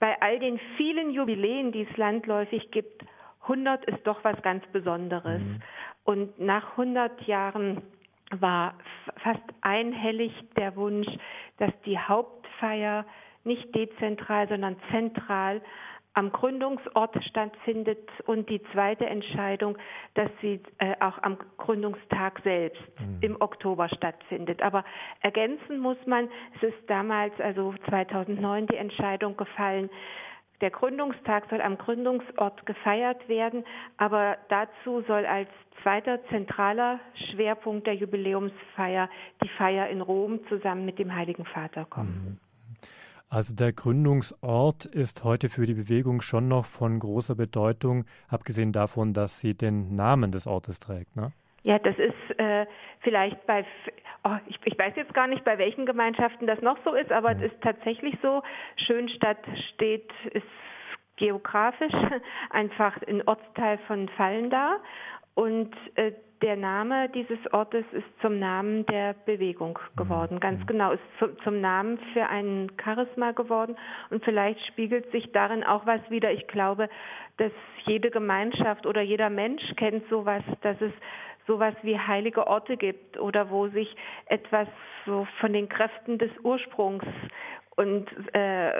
bei all den vielen Jubiläen, die es landläufig gibt, 100 ist doch was ganz Besonderes. Mhm. Und nach 100 Jahren war fast einhellig der Wunsch, dass die Hauptfeier nicht dezentral, sondern zentral am Gründungsort stattfindet und die zweite Entscheidung, dass sie äh, auch am Gründungstag selbst mhm. im Oktober stattfindet. Aber ergänzen muss man, es ist damals, also 2009, die Entscheidung gefallen, der Gründungstag soll am Gründungsort gefeiert werden, aber dazu soll als zweiter zentraler Schwerpunkt der Jubiläumsfeier die Feier in Rom zusammen mit dem Heiligen Vater kommen. Mhm. Also der Gründungsort ist heute für die Bewegung schon noch von großer Bedeutung, abgesehen davon, dass sie den Namen des Ortes trägt. Ne? Ja, das ist äh, vielleicht bei, oh, ich, ich, weiß jetzt gar nicht, bei welchen Gemeinschaften das noch so ist, aber mhm. es ist tatsächlich so. Schönstadt steht, ist geografisch einfach ein Ortsteil von Fallen da und äh, der Name dieses Ortes ist zum Namen der Bewegung mhm. geworden. Ganz mhm. genau, ist zu, zum Namen für ein Charisma geworden. Und vielleicht spiegelt sich darin auch was wieder. Ich glaube, dass jede Gemeinschaft oder jeder Mensch kennt sowas, dass es sowas wie heilige Orte gibt oder wo sich etwas so von den Kräften des Ursprungs und äh,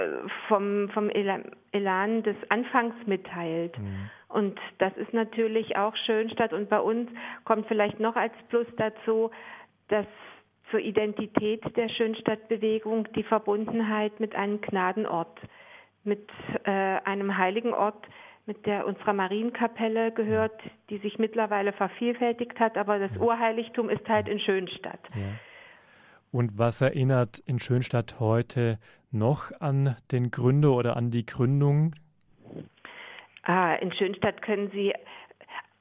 vom, vom Elan des Anfangs mitteilt. Mhm. Und das ist natürlich auch Schönstadt. Und bei uns kommt vielleicht noch als Plus dazu, dass zur Identität der Schönstadtbewegung die Verbundenheit mit einem Gnadenort, mit äh, einem heiligen Ort, mit der unserer Marienkapelle gehört, die sich mittlerweile vervielfältigt hat, aber das Urheiligtum ist halt in Schönstadt. Ja. Und was erinnert in Schönstadt heute noch an den Gründer oder an die Gründung? Ah, in Schönstadt können Sie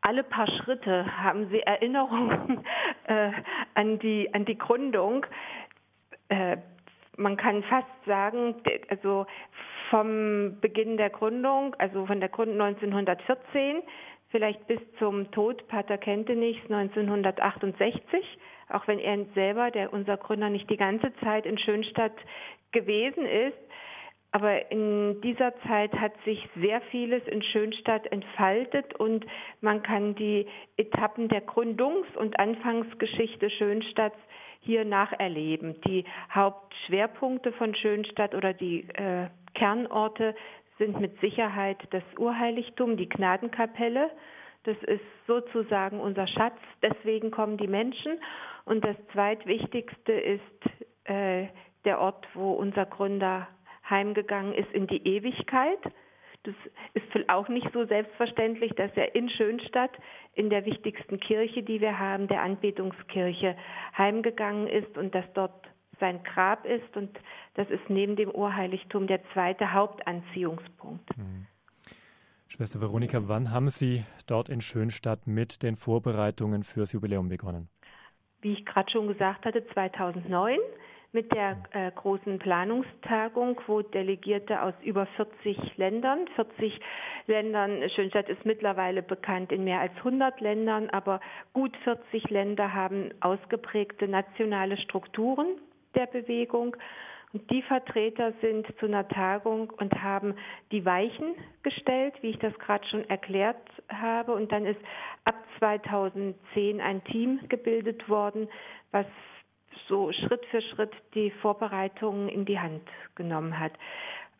alle paar Schritte haben Sie Erinnerungen äh, an die an die Gründung. Äh, man kann fast sagen, also vom Beginn der Gründung, also von der Gründung 1914, vielleicht bis zum Tod Pater Kentenichs 1968, auch wenn er selber, der unser Gründer, nicht die ganze Zeit in Schönstadt gewesen ist. Aber in dieser Zeit hat sich sehr vieles in Schönstadt entfaltet und man kann die Etappen der Gründungs- und Anfangsgeschichte Schönstadts hier nacherleben. Die Hauptschwerpunkte von Schönstadt oder die äh, Kernorte sind mit Sicherheit das Urheiligtum, die Gnadenkapelle. Das ist sozusagen unser Schatz. Deswegen kommen die Menschen. Und das zweitwichtigste ist äh, der Ort, wo unser Gründer heimgegangen ist in die Ewigkeit. Das ist auch nicht so selbstverständlich, dass er in Schönstadt, in der wichtigsten Kirche, die wir haben, der Anbetungskirche, heimgegangen ist und dass dort sein Grab ist. Und das ist neben dem Urheiligtum der zweite Hauptanziehungspunkt. Mhm. Schwester Veronika, wann haben Sie dort in Schönstadt mit den Vorbereitungen fürs Jubiläum begonnen? Wie ich gerade schon gesagt hatte, 2009 mit der äh, großen Planungstagung, wo Delegierte aus über 40 Ländern, 40 Ländern, Schönstadt ist mittlerweile bekannt in mehr als 100 Ländern, aber gut 40 Länder haben ausgeprägte nationale Strukturen der Bewegung. Und die Vertreter sind zu einer Tagung und haben die Weichen gestellt, wie ich das gerade schon erklärt habe. Und dann ist ab 2010 ein Team gebildet worden, was so Schritt für Schritt die Vorbereitungen in die Hand genommen hat.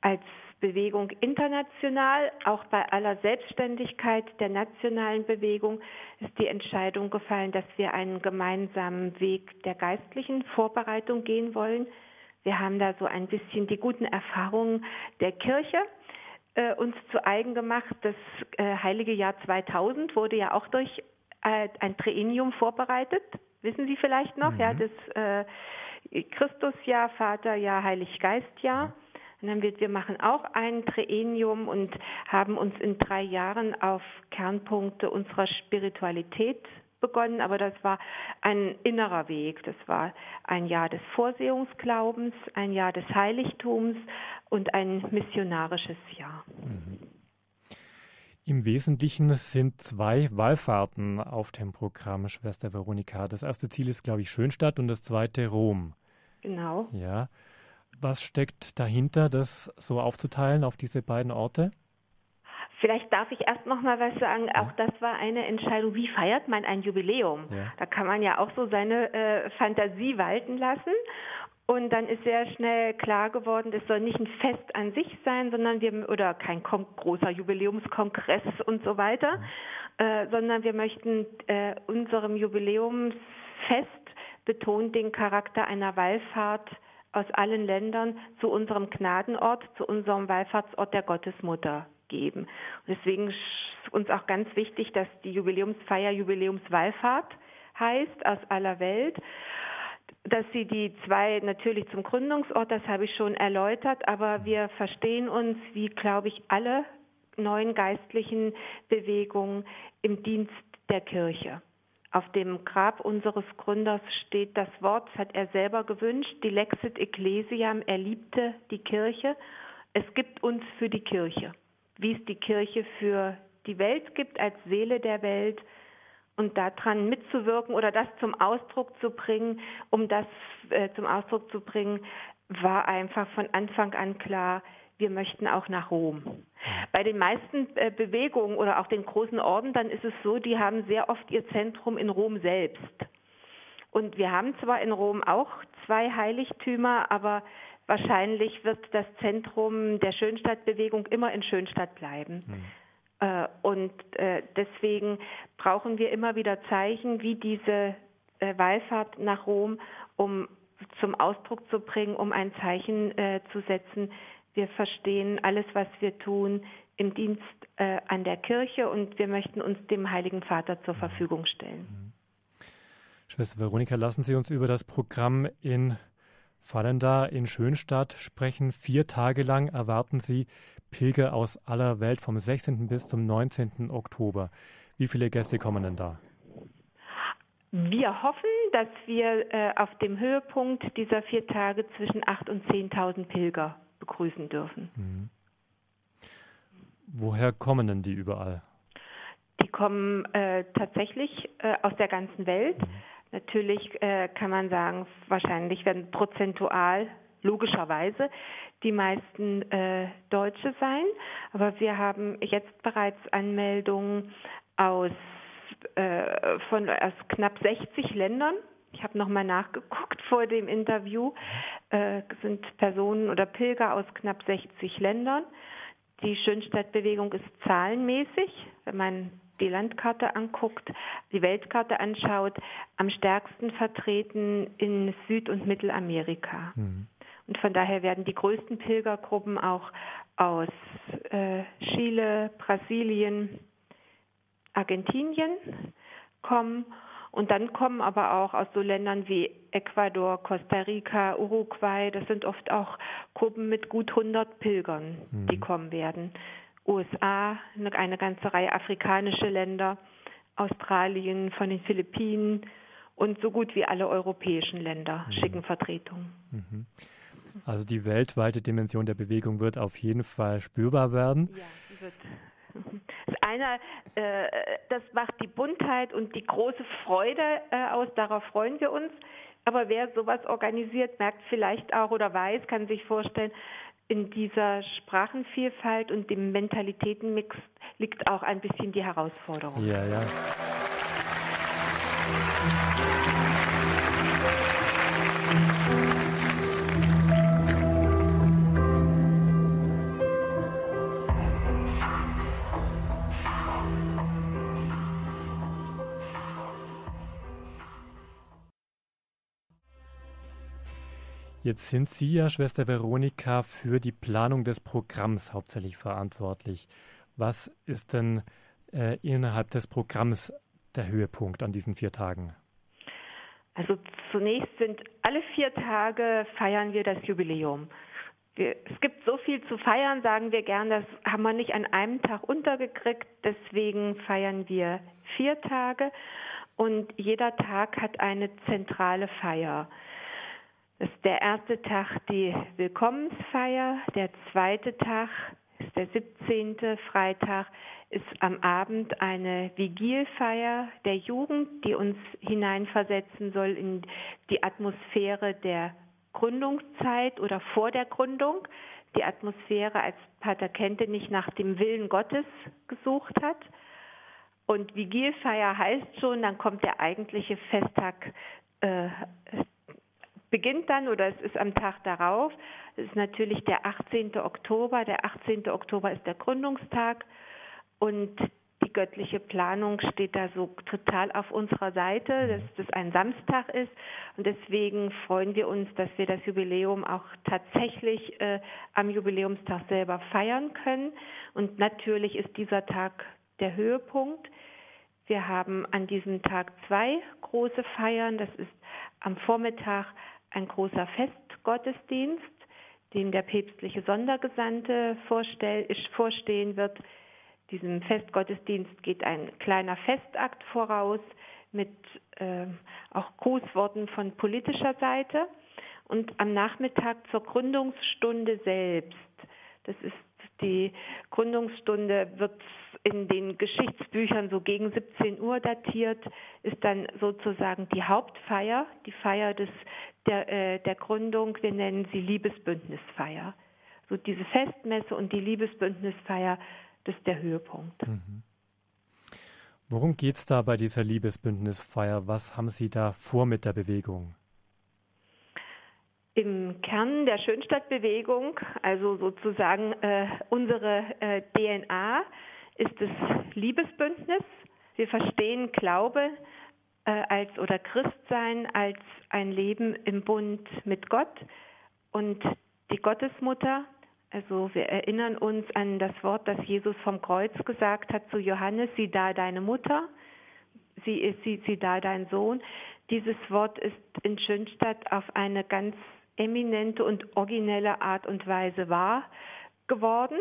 Als Bewegung international, auch bei aller Selbstständigkeit der nationalen Bewegung, ist die Entscheidung gefallen, dass wir einen gemeinsamen Weg der geistlichen Vorbereitung gehen wollen. Wir haben da so ein bisschen die guten Erfahrungen der Kirche äh, uns zu eigen gemacht. Das äh, heilige Jahr 2000 wurde ja auch durch äh, ein Trienium vorbereitet. Wissen Sie vielleicht noch? Mhm. Ja, das äh, Christusjahr, Vaterjahr, Heiliggeistjahr. Und dann wird, wir machen auch ein Trienium und haben uns in drei Jahren auf Kernpunkte unserer Spiritualität begonnen, aber das war ein innerer Weg. Das war ein Jahr des Vorsehungsglaubens, ein Jahr des Heiligtums und ein missionarisches Jahr. Mhm. Im Wesentlichen sind zwei Wallfahrten auf dem Programm, Schwester Veronika. Das erste Ziel ist, glaube ich, Schönstadt und das zweite Rom. Genau. Ja. Was steckt dahinter, das so aufzuteilen auf diese beiden Orte? Vielleicht darf ich erst noch mal was sagen. Ja. Auch das war eine Entscheidung. Wie feiert man ein Jubiläum? Ja. Da kann man ja auch so seine äh, Fantasie walten lassen. Und dann ist sehr schnell klar geworden, es soll nicht ein Fest an sich sein, sondern wir oder kein großer Jubiläumskongress und so weiter, mhm. äh, sondern wir möchten äh, unserem Jubiläumsfest betont den Charakter einer Wallfahrt aus allen Ländern zu unserem Gnadenort, zu unserem Wallfahrtsort der Gottesmutter geben. Und deswegen ist uns auch ganz wichtig, dass die Jubiläumsfeier Jubiläumswallfahrt heißt aus aller Welt dass sie die zwei natürlich zum Gründungsort, das habe ich schon erläutert, aber wir verstehen uns, wie glaube ich alle neuen geistlichen Bewegungen im Dienst der Kirche. Auf dem Grab unseres Gründers steht das Wort, das hat er selber gewünscht, die Lexit Ecclesiam, er liebte die Kirche. Es gibt uns für die Kirche, wie es die Kirche für die Welt gibt als Seele der Welt, und daran mitzuwirken oder das zum Ausdruck zu bringen, um das äh, zum Ausdruck zu bringen, war einfach von Anfang an klar, wir möchten auch nach Rom. Bei den meisten äh, Bewegungen oder auch den großen Orden, dann ist es so, die haben sehr oft ihr Zentrum in Rom selbst. Und wir haben zwar in Rom auch zwei Heiligtümer, aber wahrscheinlich wird das Zentrum der Schönstadtbewegung immer in Schönstadt bleiben. Hm. Äh, und äh, deswegen brauchen wir immer wieder Zeichen wie diese Wallfahrt nach Rom, um zum Ausdruck zu bringen, um ein Zeichen zu setzen. Wir verstehen alles, was wir tun, im Dienst an der Kirche und wir möchten uns dem Heiligen Vater zur Verfügung stellen. Mhm. Schwester Veronika, lassen Sie uns über das Programm in Fallenda in Schönstadt sprechen. Vier Tage lang erwarten Sie Pilger aus aller Welt vom 16. bis zum 19. Oktober. Wie viele Gäste kommen denn da? Wir hoffen, dass wir äh, auf dem Höhepunkt dieser vier Tage zwischen 8.000 und 10.000 Pilger begrüßen dürfen. Mhm. Woher kommen denn die überall? Die kommen äh, tatsächlich äh, aus der ganzen Welt. Mhm. Natürlich äh, kann man sagen, wahrscheinlich werden prozentual logischerweise die meisten äh, Deutsche sein. Aber wir haben jetzt bereits Anmeldungen aus, äh, von, aus knapp 60 Ländern. Ich habe nochmal nachgeguckt vor dem Interview. Äh, sind Personen oder Pilger aus knapp 60 Ländern. Die Schönstadtbewegung ist zahlenmäßig, wenn man die Landkarte anguckt, die Weltkarte anschaut, am stärksten vertreten in Süd- und Mittelamerika. Mhm. Und von daher werden die größten Pilgergruppen auch aus äh, Chile, Brasilien, Argentinien kommen. Und dann kommen aber auch aus so Ländern wie Ecuador, Costa Rica, Uruguay. Das sind oft auch Gruppen mit gut 100 Pilgern, mhm. die kommen werden. USA, eine, eine ganze Reihe afrikanische Länder, Australien, von den Philippinen und so gut wie alle europäischen Länder mhm. schicken Vertretungen. Mhm. Also die weltweite Dimension der Bewegung wird auf jeden Fall spürbar werden. Ja, wird. Einer, äh, das macht die Buntheit und die große Freude äh, aus, darauf freuen wir uns. Aber wer sowas organisiert, merkt vielleicht auch oder weiß, kann sich vorstellen, in dieser Sprachenvielfalt und dem Mentalitätenmix liegt auch ein bisschen die Herausforderung. Ja, ja. Jetzt sind Sie ja, Schwester Veronika, für die Planung des Programms hauptsächlich verantwortlich. Was ist denn äh, innerhalb des Programms der Höhepunkt an diesen vier Tagen? Also zunächst sind alle vier Tage feiern wir das Jubiläum. Wir, es gibt so viel zu feiern, sagen wir gern, das haben wir nicht an einem Tag untergekriegt. Deswegen feiern wir vier Tage und jeder Tag hat eine zentrale Feier. Das ist der erste Tag die Willkommensfeier, der zweite Tag ist der 17. Freitag, ist am Abend eine Vigilfeier der Jugend, die uns hineinversetzen soll in die Atmosphäre der Gründungszeit oder vor der Gründung. Die Atmosphäre, als Pater Kente nicht nach dem Willen Gottes gesucht hat. Und Vigilfeier heißt schon, dann kommt der eigentliche Festtag äh, beginnt dann oder es ist am Tag darauf. Es ist natürlich der 18. Oktober. Der 18. Oktober ist der Gründungstag und die göttliche Planung steht da so total auf unserer Seite, dass das ein Samstag ist. Und deswegen freuen wir uns, dass wir das Jubiläum auch tatsächlich äh, am Jubiläumstag selber feiern können. Und natürlich ist dieser Tag der Höhepunkt. Wir haben an diesem Tag zwei große Feiern. Das ist am Vormittag ein großer Festgottesdienst, dem der päpstliche Sondergesandte vorstehen wird. Diesem Festgottesdienst geht ein kleiner Festakt voraus mit äh, auch Grußworten von politischer Seite. Und am Nachmittag zur Gründungsstunde selbst, das ist die Gründungsstunde wird in den Geschichtsbüchern so gegen 17 Uhr datiert, ist dann sozusagen die Hauptfeier, die Feier des, der, äh, der Gründung. Wir nennen sie Liebesbündnisfeier. So diese Festmesse und die Liebesbündnisfeier, das ist der Höhepunkt. Mhm. Worum geht es da bei dieser Liebesbündnisfeier? Was haben Sie da vor mit der Bewegung? Im Kern der Schönstadtbewegung, also sozusagen äh, unsere äh, DNA, ist das Liebesbündnis. Wir verstehen Glaube äh, als oder Christsein als ein Leben im Bund mit Gott und die Gottesmutter. Also wir erinnern uns an das Wort, das Jesus vom Kreuz gesagt hat zu Johannes, sieh da deine Mutter, sie ist sie, sie da dein Sohn. Dieses Wort ist in Schönstadt auf eine ganz eminente und originelle Art und Weise wahr geworden.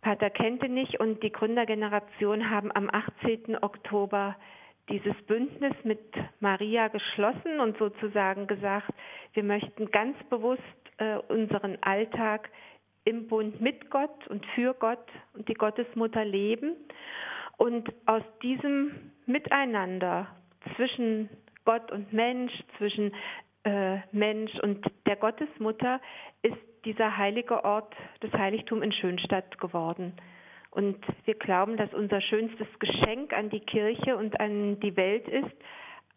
Pater Kentenich und die Gründergeneration haben am 18. Oktober dieses Bündnis mit Maria geschlossen und sozusagen gesagt, wir möchten ganz bewusst äh, unseren Alltag im Bund mit Gott und für Gott und die Gottesmutter leben. Und aus diesem Miteinander zwischen Gott und Mensch, zwischen äh, Mensch und der Gottesmutter ist dieser heilige Ort, das Heiligtum in Schönstadt geworden. Und wir glauben, dass unser schönstes Geschenk an die Kirche und an die Welt ist,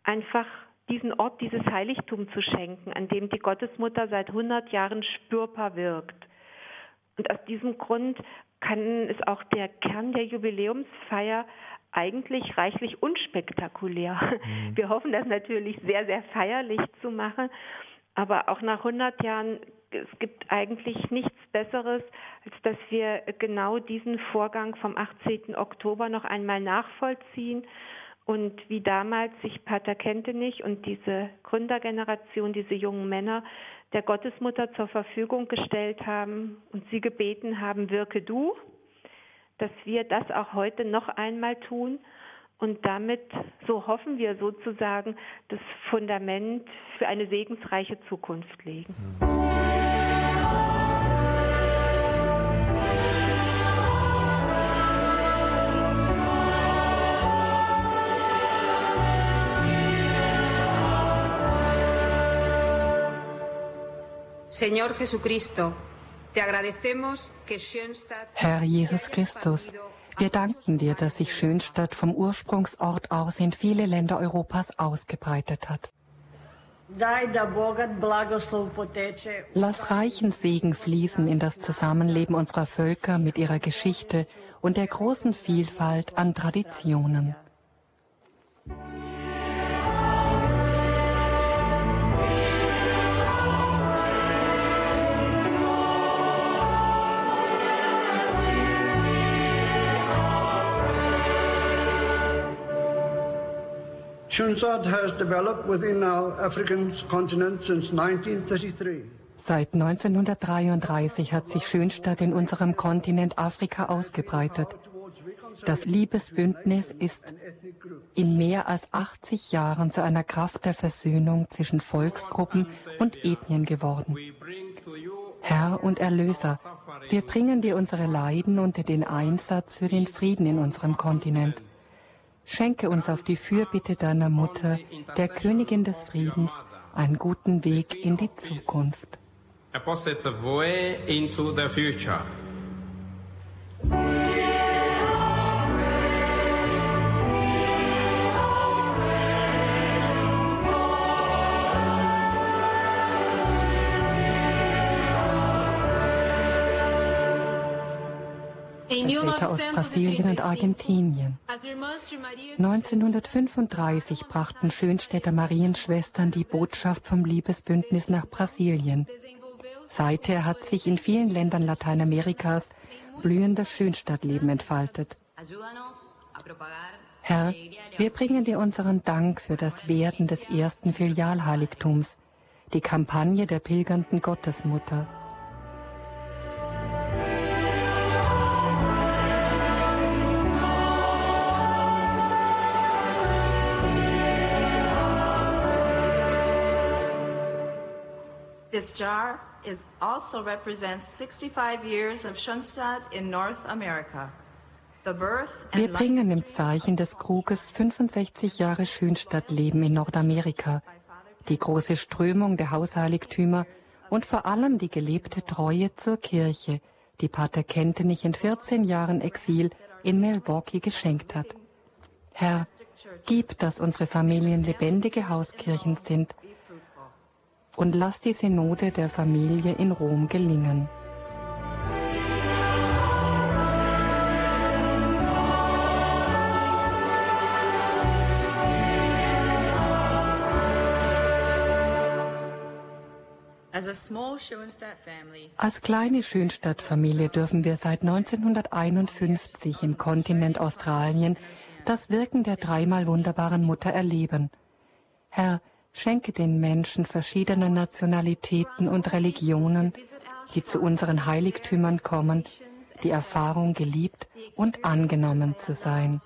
einfach diesen Ort, dieses Heiligtum zu schenken, an dem die Gottesmutter seit 100 Jahren spürbar wirkt. Und aus diesem Grund kann es auch der Kern der Jubiläumsfeier eigentlich reichlich unspektakulär. Mhm. Wir hoffen das natürlich sehr, sehr feierlich zu machen. Aber auch nach 100 Jahren, es gibt eigentlich nichts Besseres, als dass wir genau diesen Vorgang vom 18. Oktober noch einmal nachvollziehen und wie damals sich Pater Kentenich und diese Gründergeneration, diese jungen Männer der Gottesmutter zur Verfügung gestellt haben und sie gebeten haben, wirke du dass wir das auch heute noch einmal tun und damit, so hoffen wir sozusagen, das Fundament für eine segensreiche Zukunft legen. Señor Jesucristo, Herr Jesus Christus, wir danken dir, dass sich Schönstadt vom Ursprungsort aus in viele Länder Europas ausgebreitet hat. Lass reichen Segen fließen in das Zusammenleben unserer Völker mit ihrer Geschichte und der großen Vielfalt an Traditionen. Shunsat has developed within our African continent since 1933. Seit 1933 hat sich Schönstadt in unserem Kontinent Afrika ausgebreitet. Das Liebesbündnis ist in mehr als 80 Jahren zu einer Kraft der Versöhnung zwischen Volksgruppen und Ethnien geworden. Herr und Erlöser, wir bringen dir unsere Leiden und den Einsatz für den Frieden in unserem Kontinent. Schenke uns auf die Fürbitte deiner Mutter, der Königin des Friedens, einen guten Weg in die Zukunft. A positive way into the future. Vertreter aus Brasilien und Argentinien. 1935 brachten Schönstädter Marienschwestern die Botschaft vom Liebesbündnis nach Brasilien. Seither hat sich in vielen Ländern Lateinamerikas blühendes Schönstadtleben entfaltet. Herr, wir bringen dir unseren Dank für das Werden des ersten Filialheiligtums, die Kampagne der pilgernden Gottesmutter. This jar is also represents 65 years of Schoenstatt in North America. Wir bringen im Zeichen des Kruges 65 Jahre Schönstadtleben in Nordamerika, die große Strömung der Hausheiligtümer und vor allem die gelebte Treue zur Kirche, die Pater Kentenich in 14 Jahren Exil in Milwaukee geschenkt hat. Herr, gib, dass unsere Familien lebendige Hauskirchen sind und lass die Synode der Familie in Rom gelingen. Als kleine Schönstadtfamilie dürfen wir seit 1951 im Kontinent Australien das Wirken der dreimal wunderbaren Mutter erleben. Herr, Schenke den Menschen verschiedener Nationalitäten und Religionen, die zu unseren Heiligtümern kommen, die Erfahrung, geliebt und angenommen zu sein.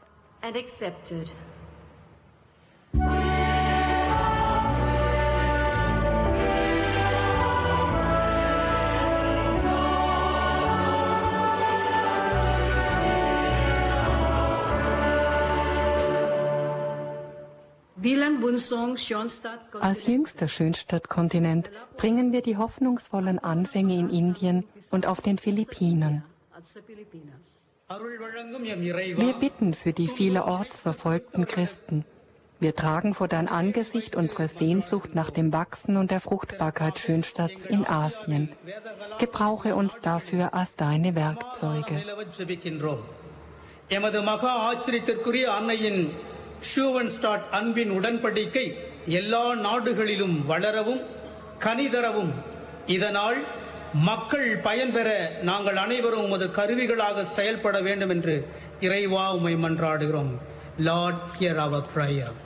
Als jüngster Schönstadtkontinent bringen wir die hoffnungsvollen Anfänge in Indien und auf den Philippinen. Wir bitten für die vielerorts verfolgten Christen. Wir tragen vor dein Angesicht unsere Sehnsucht nach dem Wachsen und der Fruchtbarkeit Schönstadts in Asien. Gebrauche uns dafür als deine Werkzeuge. ஷூவன்ஸ்டாட் அன்பின் உடன்படிக்கை எல்லா நாடுகளிலும் வளரவும் கனிதரவும். இதனால் மக்கள் பயன்பெற நாங்கள் அனைவரும் உமது கருவிகளாக செயல்பட வேண்டும் என்று இறைவா உமை மன்றாடுகிறோம். Lord hear our prayer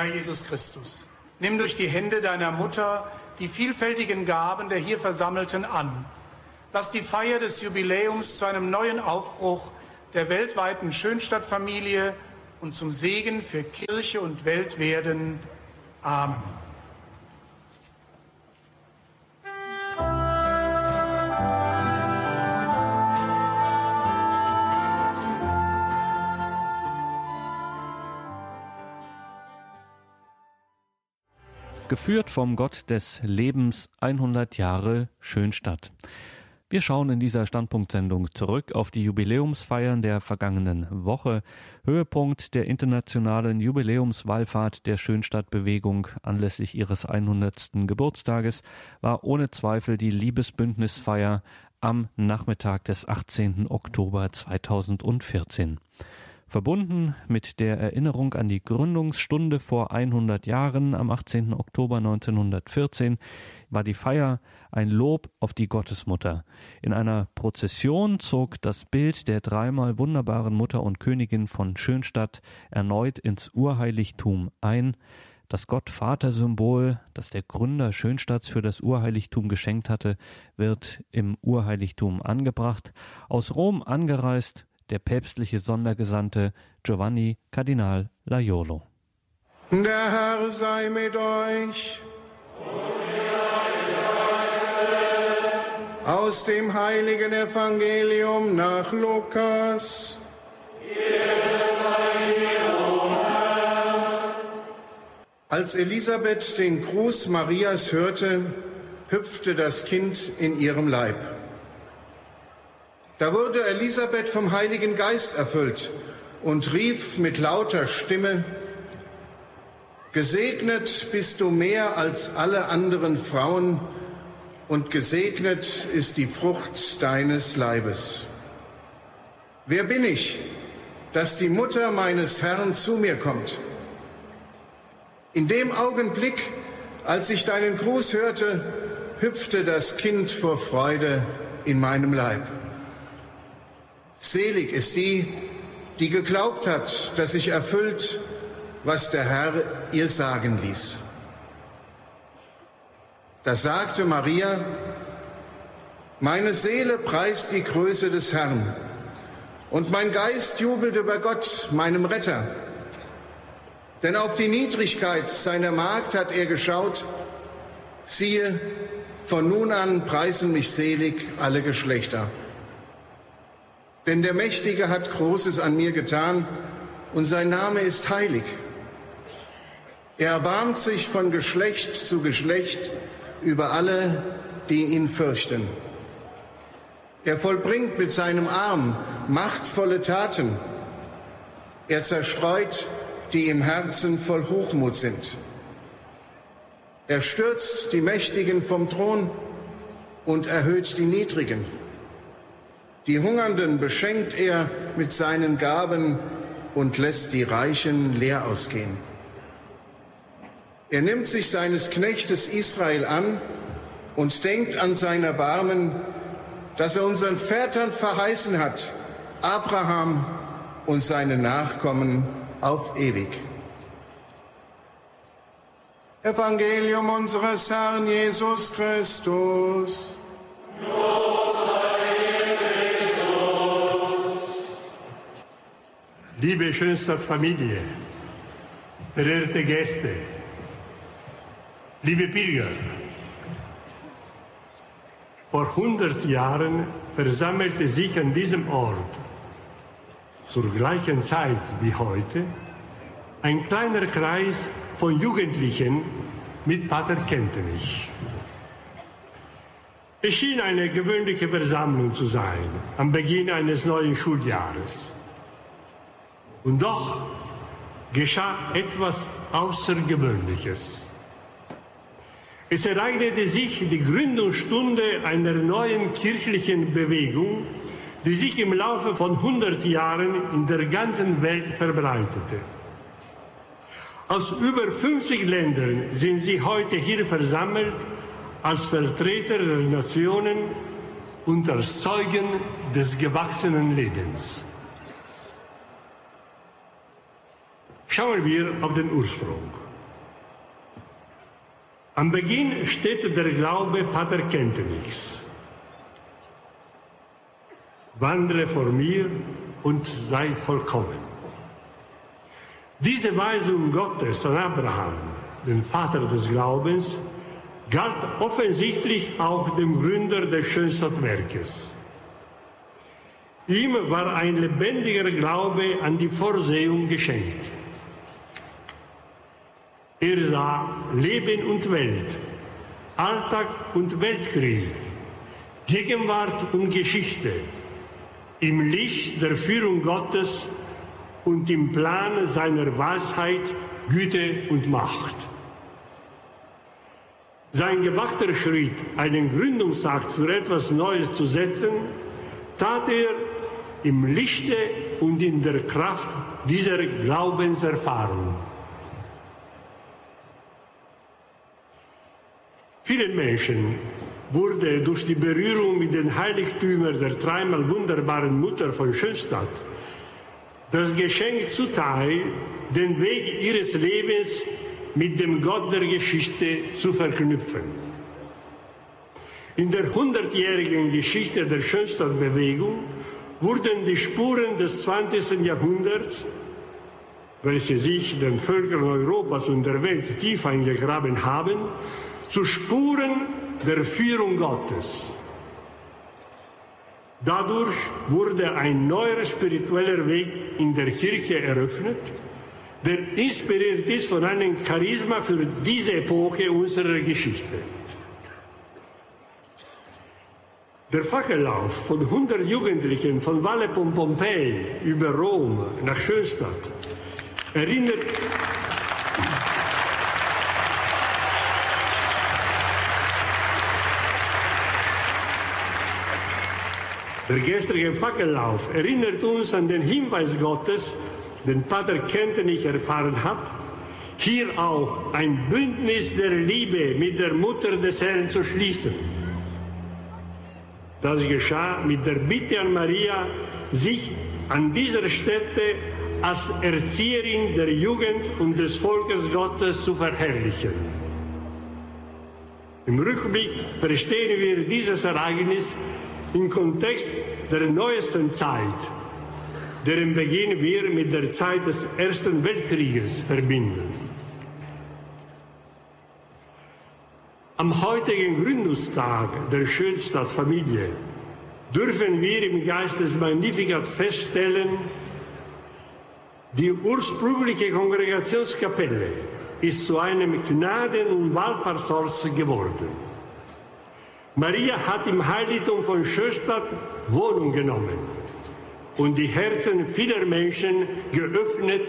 Herr Jesus Christus, nimm durch die Hände deiner Mutter die vielfältigen Gaben der hier Versammelten an. Lass die Feier des Jubiläums zu einem neuen Aufbruch der weltweiten Schönstadtfamilie und zum Segen für Kirche und Welt werden. Amen. Geführt vom Gott des Lebens 100 Jahre Schönstadt. Wir schauen in dieser Standpunktsendung zurück auf die Jubiläumsfeiern der vergangenen Woche. Höhepunkt der internationalen Jubiläumswallfahrt der Schönstadtbewegung anlässlich ihres 100. Geburtstages war ohne Zweifel die Liebesbündnisfeier am Nachmittag des 18. Oktober 2014. Verbunden mit der Erinnerung an die Gründungsstunde vor 100 Jahren am 18. Oktober 1914 war die Feier ein Lob auf die Gottesmutter. In einer Prozession zog das Bild der dreimal wunderbaren Mutter und Königin von Schönstadt erneut ins Urheiligtum ein. Das Gott-Vater-Symbol, das der Gründer Schönstadts für das Urheiligtum geschenkt hatte, wird im Urheiligtum angebracht. Aus Rom angereist der päpstliche Sondergesandte Giovanni Kardinal Laiolo. Der Herr sei mit euch. Aus dem heiligen Evangelium nach Lukas. Als Elisabeth den Gruß Marias hörte, hüpfte das Kind in ihrem Leib. Da wurde Elisabeth vom Heiligen Geist erfüllt und rief mit lauter Stimme, Gesegnet bist du mehr als alle anderen Frauen und gesegnet ist die Frucht deines Leibes. Wer bin ich, dass die Mutter meines Herrn zu mir kommt? In dem Augenblick, als ich deinen Gruß hörte, hüpfte das Kind vor Freude in meinem Leib. Selig ist die, die geglaubt hat, dass sich erfüllt, was der Herr ihr sagen ließ. Da sagte Maria, meine Seele preist die Größe des Herrn und mein Geist jubelt über Gott, meinem Retter. Denn auf die Niedrigkeit seiner Magd hat er geschaut. Siehe, von nun an preisen mich selig alle Geschlechter. Denn der Mächtige hat Großes an mir getan und sein Name ist heilig. Er erbarmt sich von Geschlecht zu Geschlecht über alle, die ihn fürchten. Er vollbringt mit seinem Arm machtvolle Taten. Er zerstreut, die im Herzen voll Hochmut sind. Er stürzt die Mächtigen vom Thron und erhöht die Niedrigen. Die Hungernden beschenkt er mit seinen Gaben und lässt die Reichen leer ausgehen. Er nimmt sich seines Knechtes Israel an und denkt an sein Erbarmen, das er unseren Vätern verheißen hat, Abraham und seine Nachkommen auf ewig. Evangelium unseres Herrn Jesus Christus. Liebe Schönstadtfamilie, verehrte Gäste, liebe Pilger, vor 100 Jahren versammelte sich an diesem Ort zur gleichen Zeit wie heute ein kleiner Kreis von Jugendlichen mit Pater Kentenich. Es schien eine gewöhnliche Versammlung zu sein am Beginn eines neuen Schuljahres. Und doch geschah etwas Außergewöhnliches. Es ereignete sich die Gründungsstunde einer neuen kirchlichen Bewegung, die sich im Laufe von 100 Jahren in der ganzen Welt verbreitete. Aus über 50 Ländern sind sie heute hier versammelt als Vertreter der Nationen und als Zeugen des gewachsenen Lebens. Schauen wir auf den Ursprung. Am Beginn steht der Glaube, Pater kennt. Wandle vor mir und sei vollkommen. Diese Weisung Gottes an Abraham, den Vater des Glaubens, galt offensichtlich auch dem Gründer des Schönstadtwerkes. Ihm war ein lebendiger Glaube an die Vorsehung geschenkt. Er sah Leben und Welt, Alltag und Weltkrieg, Gegenwart und Geschichte im Licht der Führung Gottes und im Plan seiner Weisheit, Güte und Macht. Sein gewagter Schritt, einen Gründungsakt für etwas Neues zu setzen, tat er im Lichte und in der Kraft dieser Glaubenserfahrung. Vielen Menschen wurde durch die Berührung mit den Heiligtümern der dreimal wunderbaren Mutter von Schönstadt das Geschenk zuteil, den Weg ihres Lebens mit dem Gott der Geschichte zu verknüpfen. In der hundertjährigen Geschichte der Schönstadtbewegung wurden die Spuren des 20. Jahrhunderts, welche sich den Völkern Europas und der Welt tief eingegraben haben, zu Spuren der Führung Gottes. Dadurch wurde ein neuer spiritueller Weg in der Kirche eröffnet, der inspiriert ist von einem Charisma für diese Epoche unserer Geschichte. Der Fackellauf von 100 Jugendlichen von Valle Pompeii über Rom nach Schönstadt erinnert Der gestrige Fackellauf erinnert uns an den Hinweis Gottes, den Pater Kentenich erfahren hat, hier auch ein Bündnis der Liebe mit der Mutter des Herrn zu schließen. Das geschah mit der Bitte an Maria, sich an dieser Stätte als Erzieherin der Jugend und des Volkes Gottes zu verherrlichen. Im Rückblick verstehen wir dieses Ereignis im Kontext der neuesten Zeit, deren Beginn wir mit der Zeit des Ersten Weltkrieges verbinden. Am heutigen Gründungstag der Schönstadtfamilie dürfen wir im Geist des Magnificat feststellen, die ursprüngliche Kongregationskapelle ist zu einem Gnaden- und Wallfahrtsort geworden. Maria hat im Heiligtum von Schönstadt Wohnung genommen und die Herzen vieler Menschen geöffnet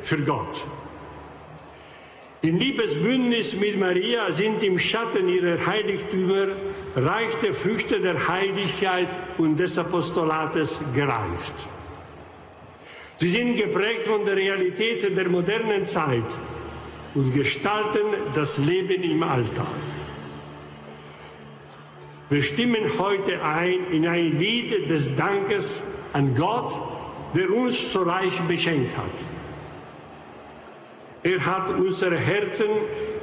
für Gott. In Liebesbündnis mit Maria sind im Schatten ihrer Heiligtümer reichte Früchte der Heiligkeit und des Apostolates gereift. Sie sind geprägt von der Realität der modernen Zeit und gestalten das Leben im Alltag. Wir stimmen heute ein in ein Lied des Dankes an Gott, der uns so reich beschenkt hat. Er hat unsere Herzen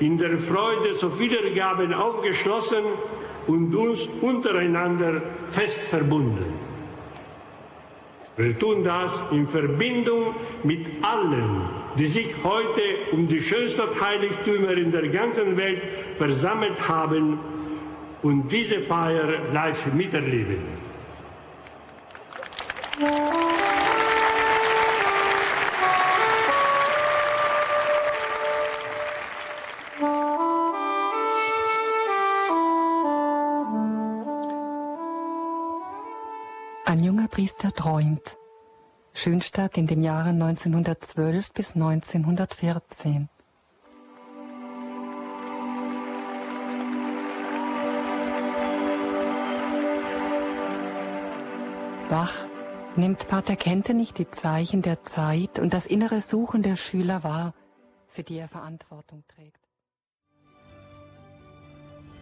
in der Freude so vieler Gaben aufgeschlossen und uns untereinander fest verbunden. Wir tun das in Verbindung mit allen, die sich heute um die Schönstadt-Heiligtümer in der ganzen Welt versammelt haben und diese Feier live miterleben. Ein junger Priester träumt. Schönstadt in den Jahren 1912 bis 1914. Wach nimmt Pater Kente nicht die Zeichen der Zeit und das innere Suchen der Schüler wahr, für die er Verantwortung trägt.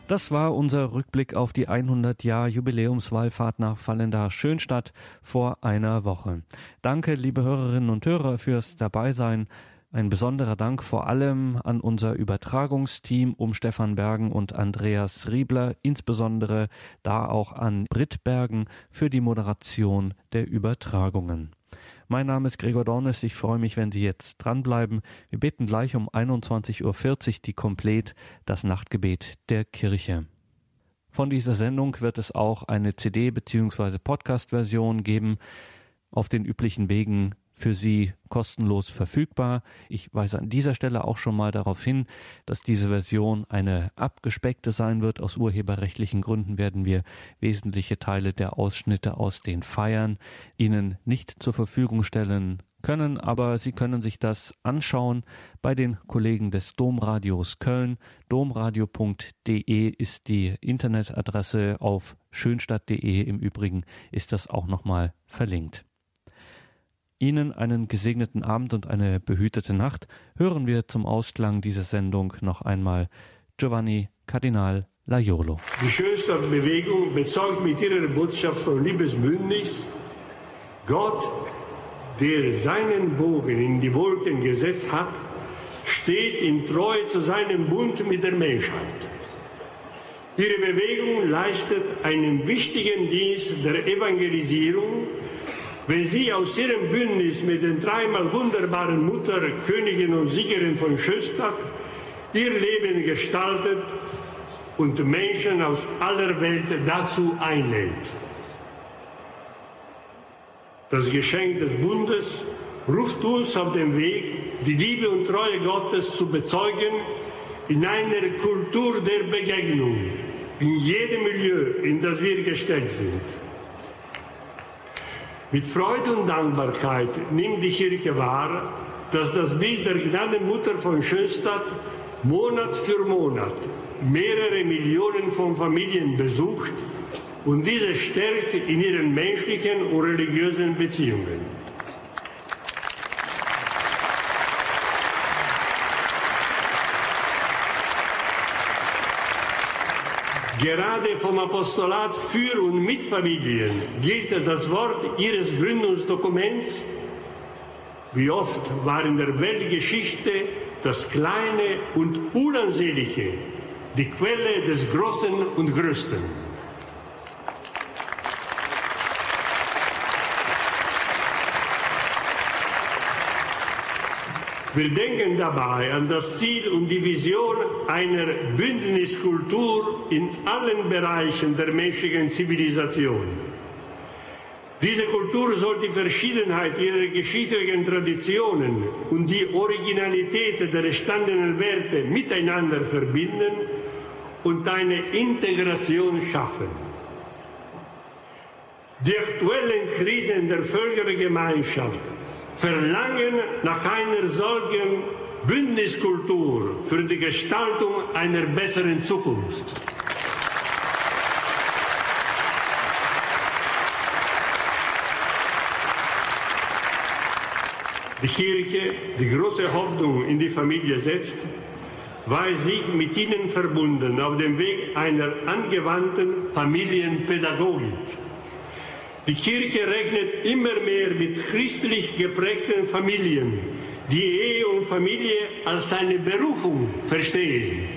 Das war unser Rückblick auf die 100 Jahr Jubiläumswallfahrt nach Fallendar Schönstadt vor einer Woche. Danke, liebe Hörerinnen und Hörer, fürs Dabeisein. Ein besonderer Dank vor allem an unser Übertragungsteam um Stefan Bergen und Andreas Riebler, insbesondere da auch an Britt Bergen für die Moderation der Übertragungen. Mein Name ist Gregor Dornes. Ich freue mich, wenn Sie jetzt dranbleiben. Wir beten gleich um 21.40 Uhr die Komplett, das Nachtgebet der Kirche. Von dieser Sendung wird es auch eine CD- bzw. Podcast-Version geben auf den üblichen Wegen für Sie kostenlos verfügbar. Ich weise an dieser Stelle auch schon mal darauf hin, dass diese Version eine abgespeckte sein wird. Aus urheberrechtlichen Gründen werden wir wesentliche Teile der Ausschnitte aus den Feiern Ihnen nicht zur Verfügung stellen können, aber Sie können sich das anschauen bei den Kollegen des Domradios Köln. Domradio.de ist die Internetadresse auf schönstadt.de. Im Übrigen ist das auch nochmal verlinkt. Ihnen einen gesegneten Abend und eine behütete Nacht hören wir zum Ausklang dieser Sendung noch einmal Giovanni Kardinal Laiolo. Die schönste Bewegung bezeugt mit ihrer Botschaft von Liebesbündnis Gott, der seinen Bogen in die Wolken gesetzt hat, steht in Treue zu seinem Bund mit der Menschheit. Ihre Bewegung leistet einen wichtigen Dienst der Evangelisierung wenn sie aus ihrem Bündnis mit den dreimal wunderbaren Mutter, Königin und Siegerin von Schöstadt ihr Leben gestaltet und Menschen aus aller Welt dazu einlädt. Das Geschenk des Bundes ruft uns auf den Weg, die Liebe und Treue Gottes zu bezeugen in einer Kultur der Begegnung, in jedem Milieu, in das wir gestellt sind. Mit Freude und Dankbarkeit nimmt die Kirche wahr, dass das Bild der Gnadenmutter von Schönstadt Monat für Monat mehrere Millionen von Familien besucht und diese stärkt in ihren menschlichen und religiösen Beziehungen. Gerade vom Apostolat für und mit Familien gilt das Wort ihres Gründungsdokuments. Wie oft war in der Weltgeschichte das Kleine und Unansehnliche die Quelle des Großen und Größten. Wir denken dabei an das Ziel und die Vision einer Bündniskultur in allen Bereichen der menschlichen Zivilisation. Diese Kultur soll die Verschiedenheit ihrer geschichtlichen Traditionen und die Originalität der entstandenen Werte miteinander verbinden und eine Integration schaffen. Die aktuellen Krisen der Völkergemeinschaft verlangen nach einer solchen Bündniskultur für die Gestaltung einer besseren Zukunft. Die Kirche, die große Hoffnung in die Familie setzt, war sich mit ihnen verbunden auf dem Weg einer angewandten Familienpädagogik. Die Kirche rechnet immer mehr mit christlich geprägten Familien, die Ehe und Familie als seine Berufung verstehen.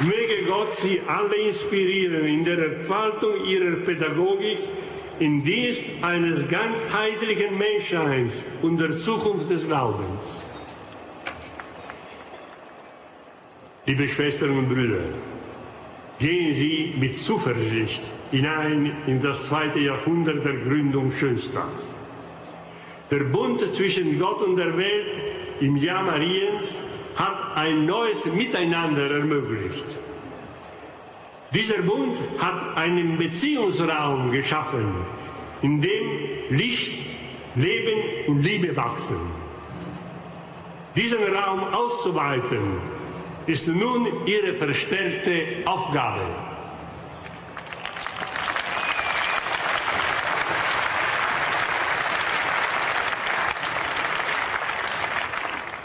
Möge Gott Sie alle inspirieren in der Entfaltung Ihrer Pädagogik im Dienst eines ganzheitlichen Menschseins und der Zukunft des Glaubens. Liebe Schwestern und Brüder, gehen Sie mit Zuversicht hinein in das zweite Jahrhundert der Gründung Schönstadts. Der Bund zwischen Gott und der Welt im Jahr Mariens hat ein neues Miteinander ermöglicht. Dieser Bund hat einen Beziehungsraum geschaffen, in dem Licht, Leben und Liebe wachsen. Diesen Raum auszuweiten ist nun ihre verstärkte Aufgabe.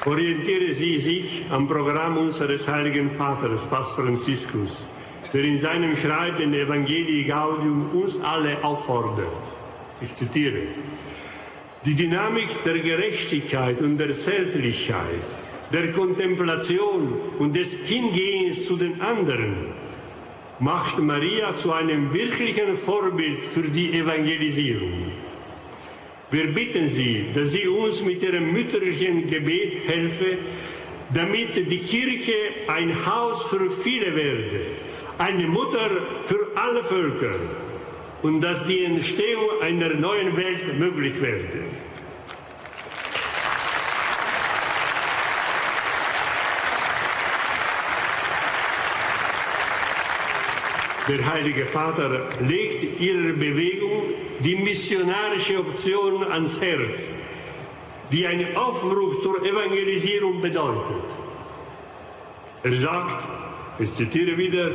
Orientiere Sie sich am Programm unseres heiligen Vaters, Papst Franziskus, der in seinem Schreiben Evangelii Gaudium uns alle auffordert. Ich zitiere. Die Dynamik der Gerechtigkeit und der Zärtlichkeit, der Kontemplation und des Hingehens zu den anderen macht Maria zu einem wirklichen Vorbild für die Evangelisierung. Wir bitten Sie, dass Sie uns mit Ihrem mütterlichen Gebet helfen, damit die Kirche ein Haus für viele werde, eine Mutter für alle Völker und dass die Entstehung einer neuen Welt möglich werde. Der Heilige Vater legt ihrer Bewegung die missionarische Option ans Herz, die einen Aufbruch zur Evangelisierung bedeutet. Er sagt, ich zitiere wieder,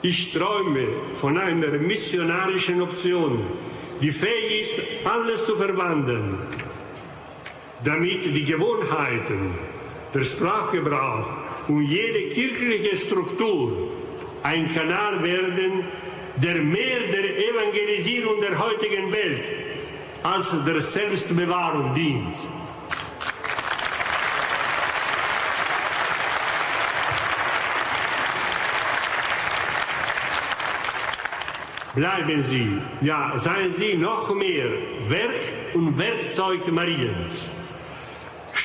ich träume von einer missionarischen Option, die fähig ist, alles zu verwandeln, damit die Gewohnheiten, der Sprachgebrauch und jede kirchliche Struktur ein Kanal werden, der mehr der Evangelisierung der heutigen Welt als der Selbstbewahrung dient. Bleiben Sie, ja, seien Sie noch mehr Werk und Werkzeug Mariens.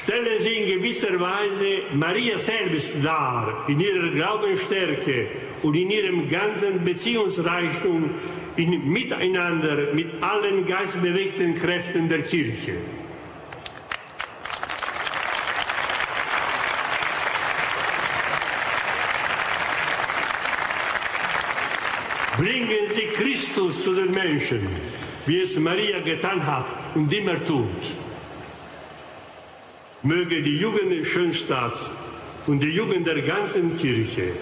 Stellen Sie in gewisser Weise Maria selbst dar, in ihrer Glaubensstärke und in ihrem ganzen Beziehungsreichtum in Miteinander mit allen geistbewegten Kräften der Kirche. Bringen Sie Christus zu den Menschen, wie es Maria getan hat und immer tut. Möge die Jugend Schönstaats und die Jugend der ganzen Kirche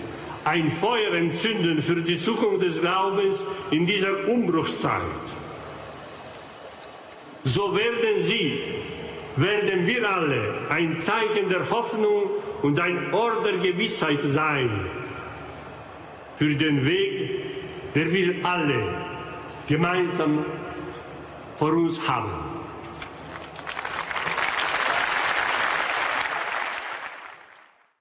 ein Feuer entzünden für die Zukunft des Glaubens in dieser Umbruchszeit. So werden Sie, werden wir alle ein Zeichen der Hoffnung und ein Ort der Gewissheit sein für den Weg, der wir alle gemeinsam vor uns haben.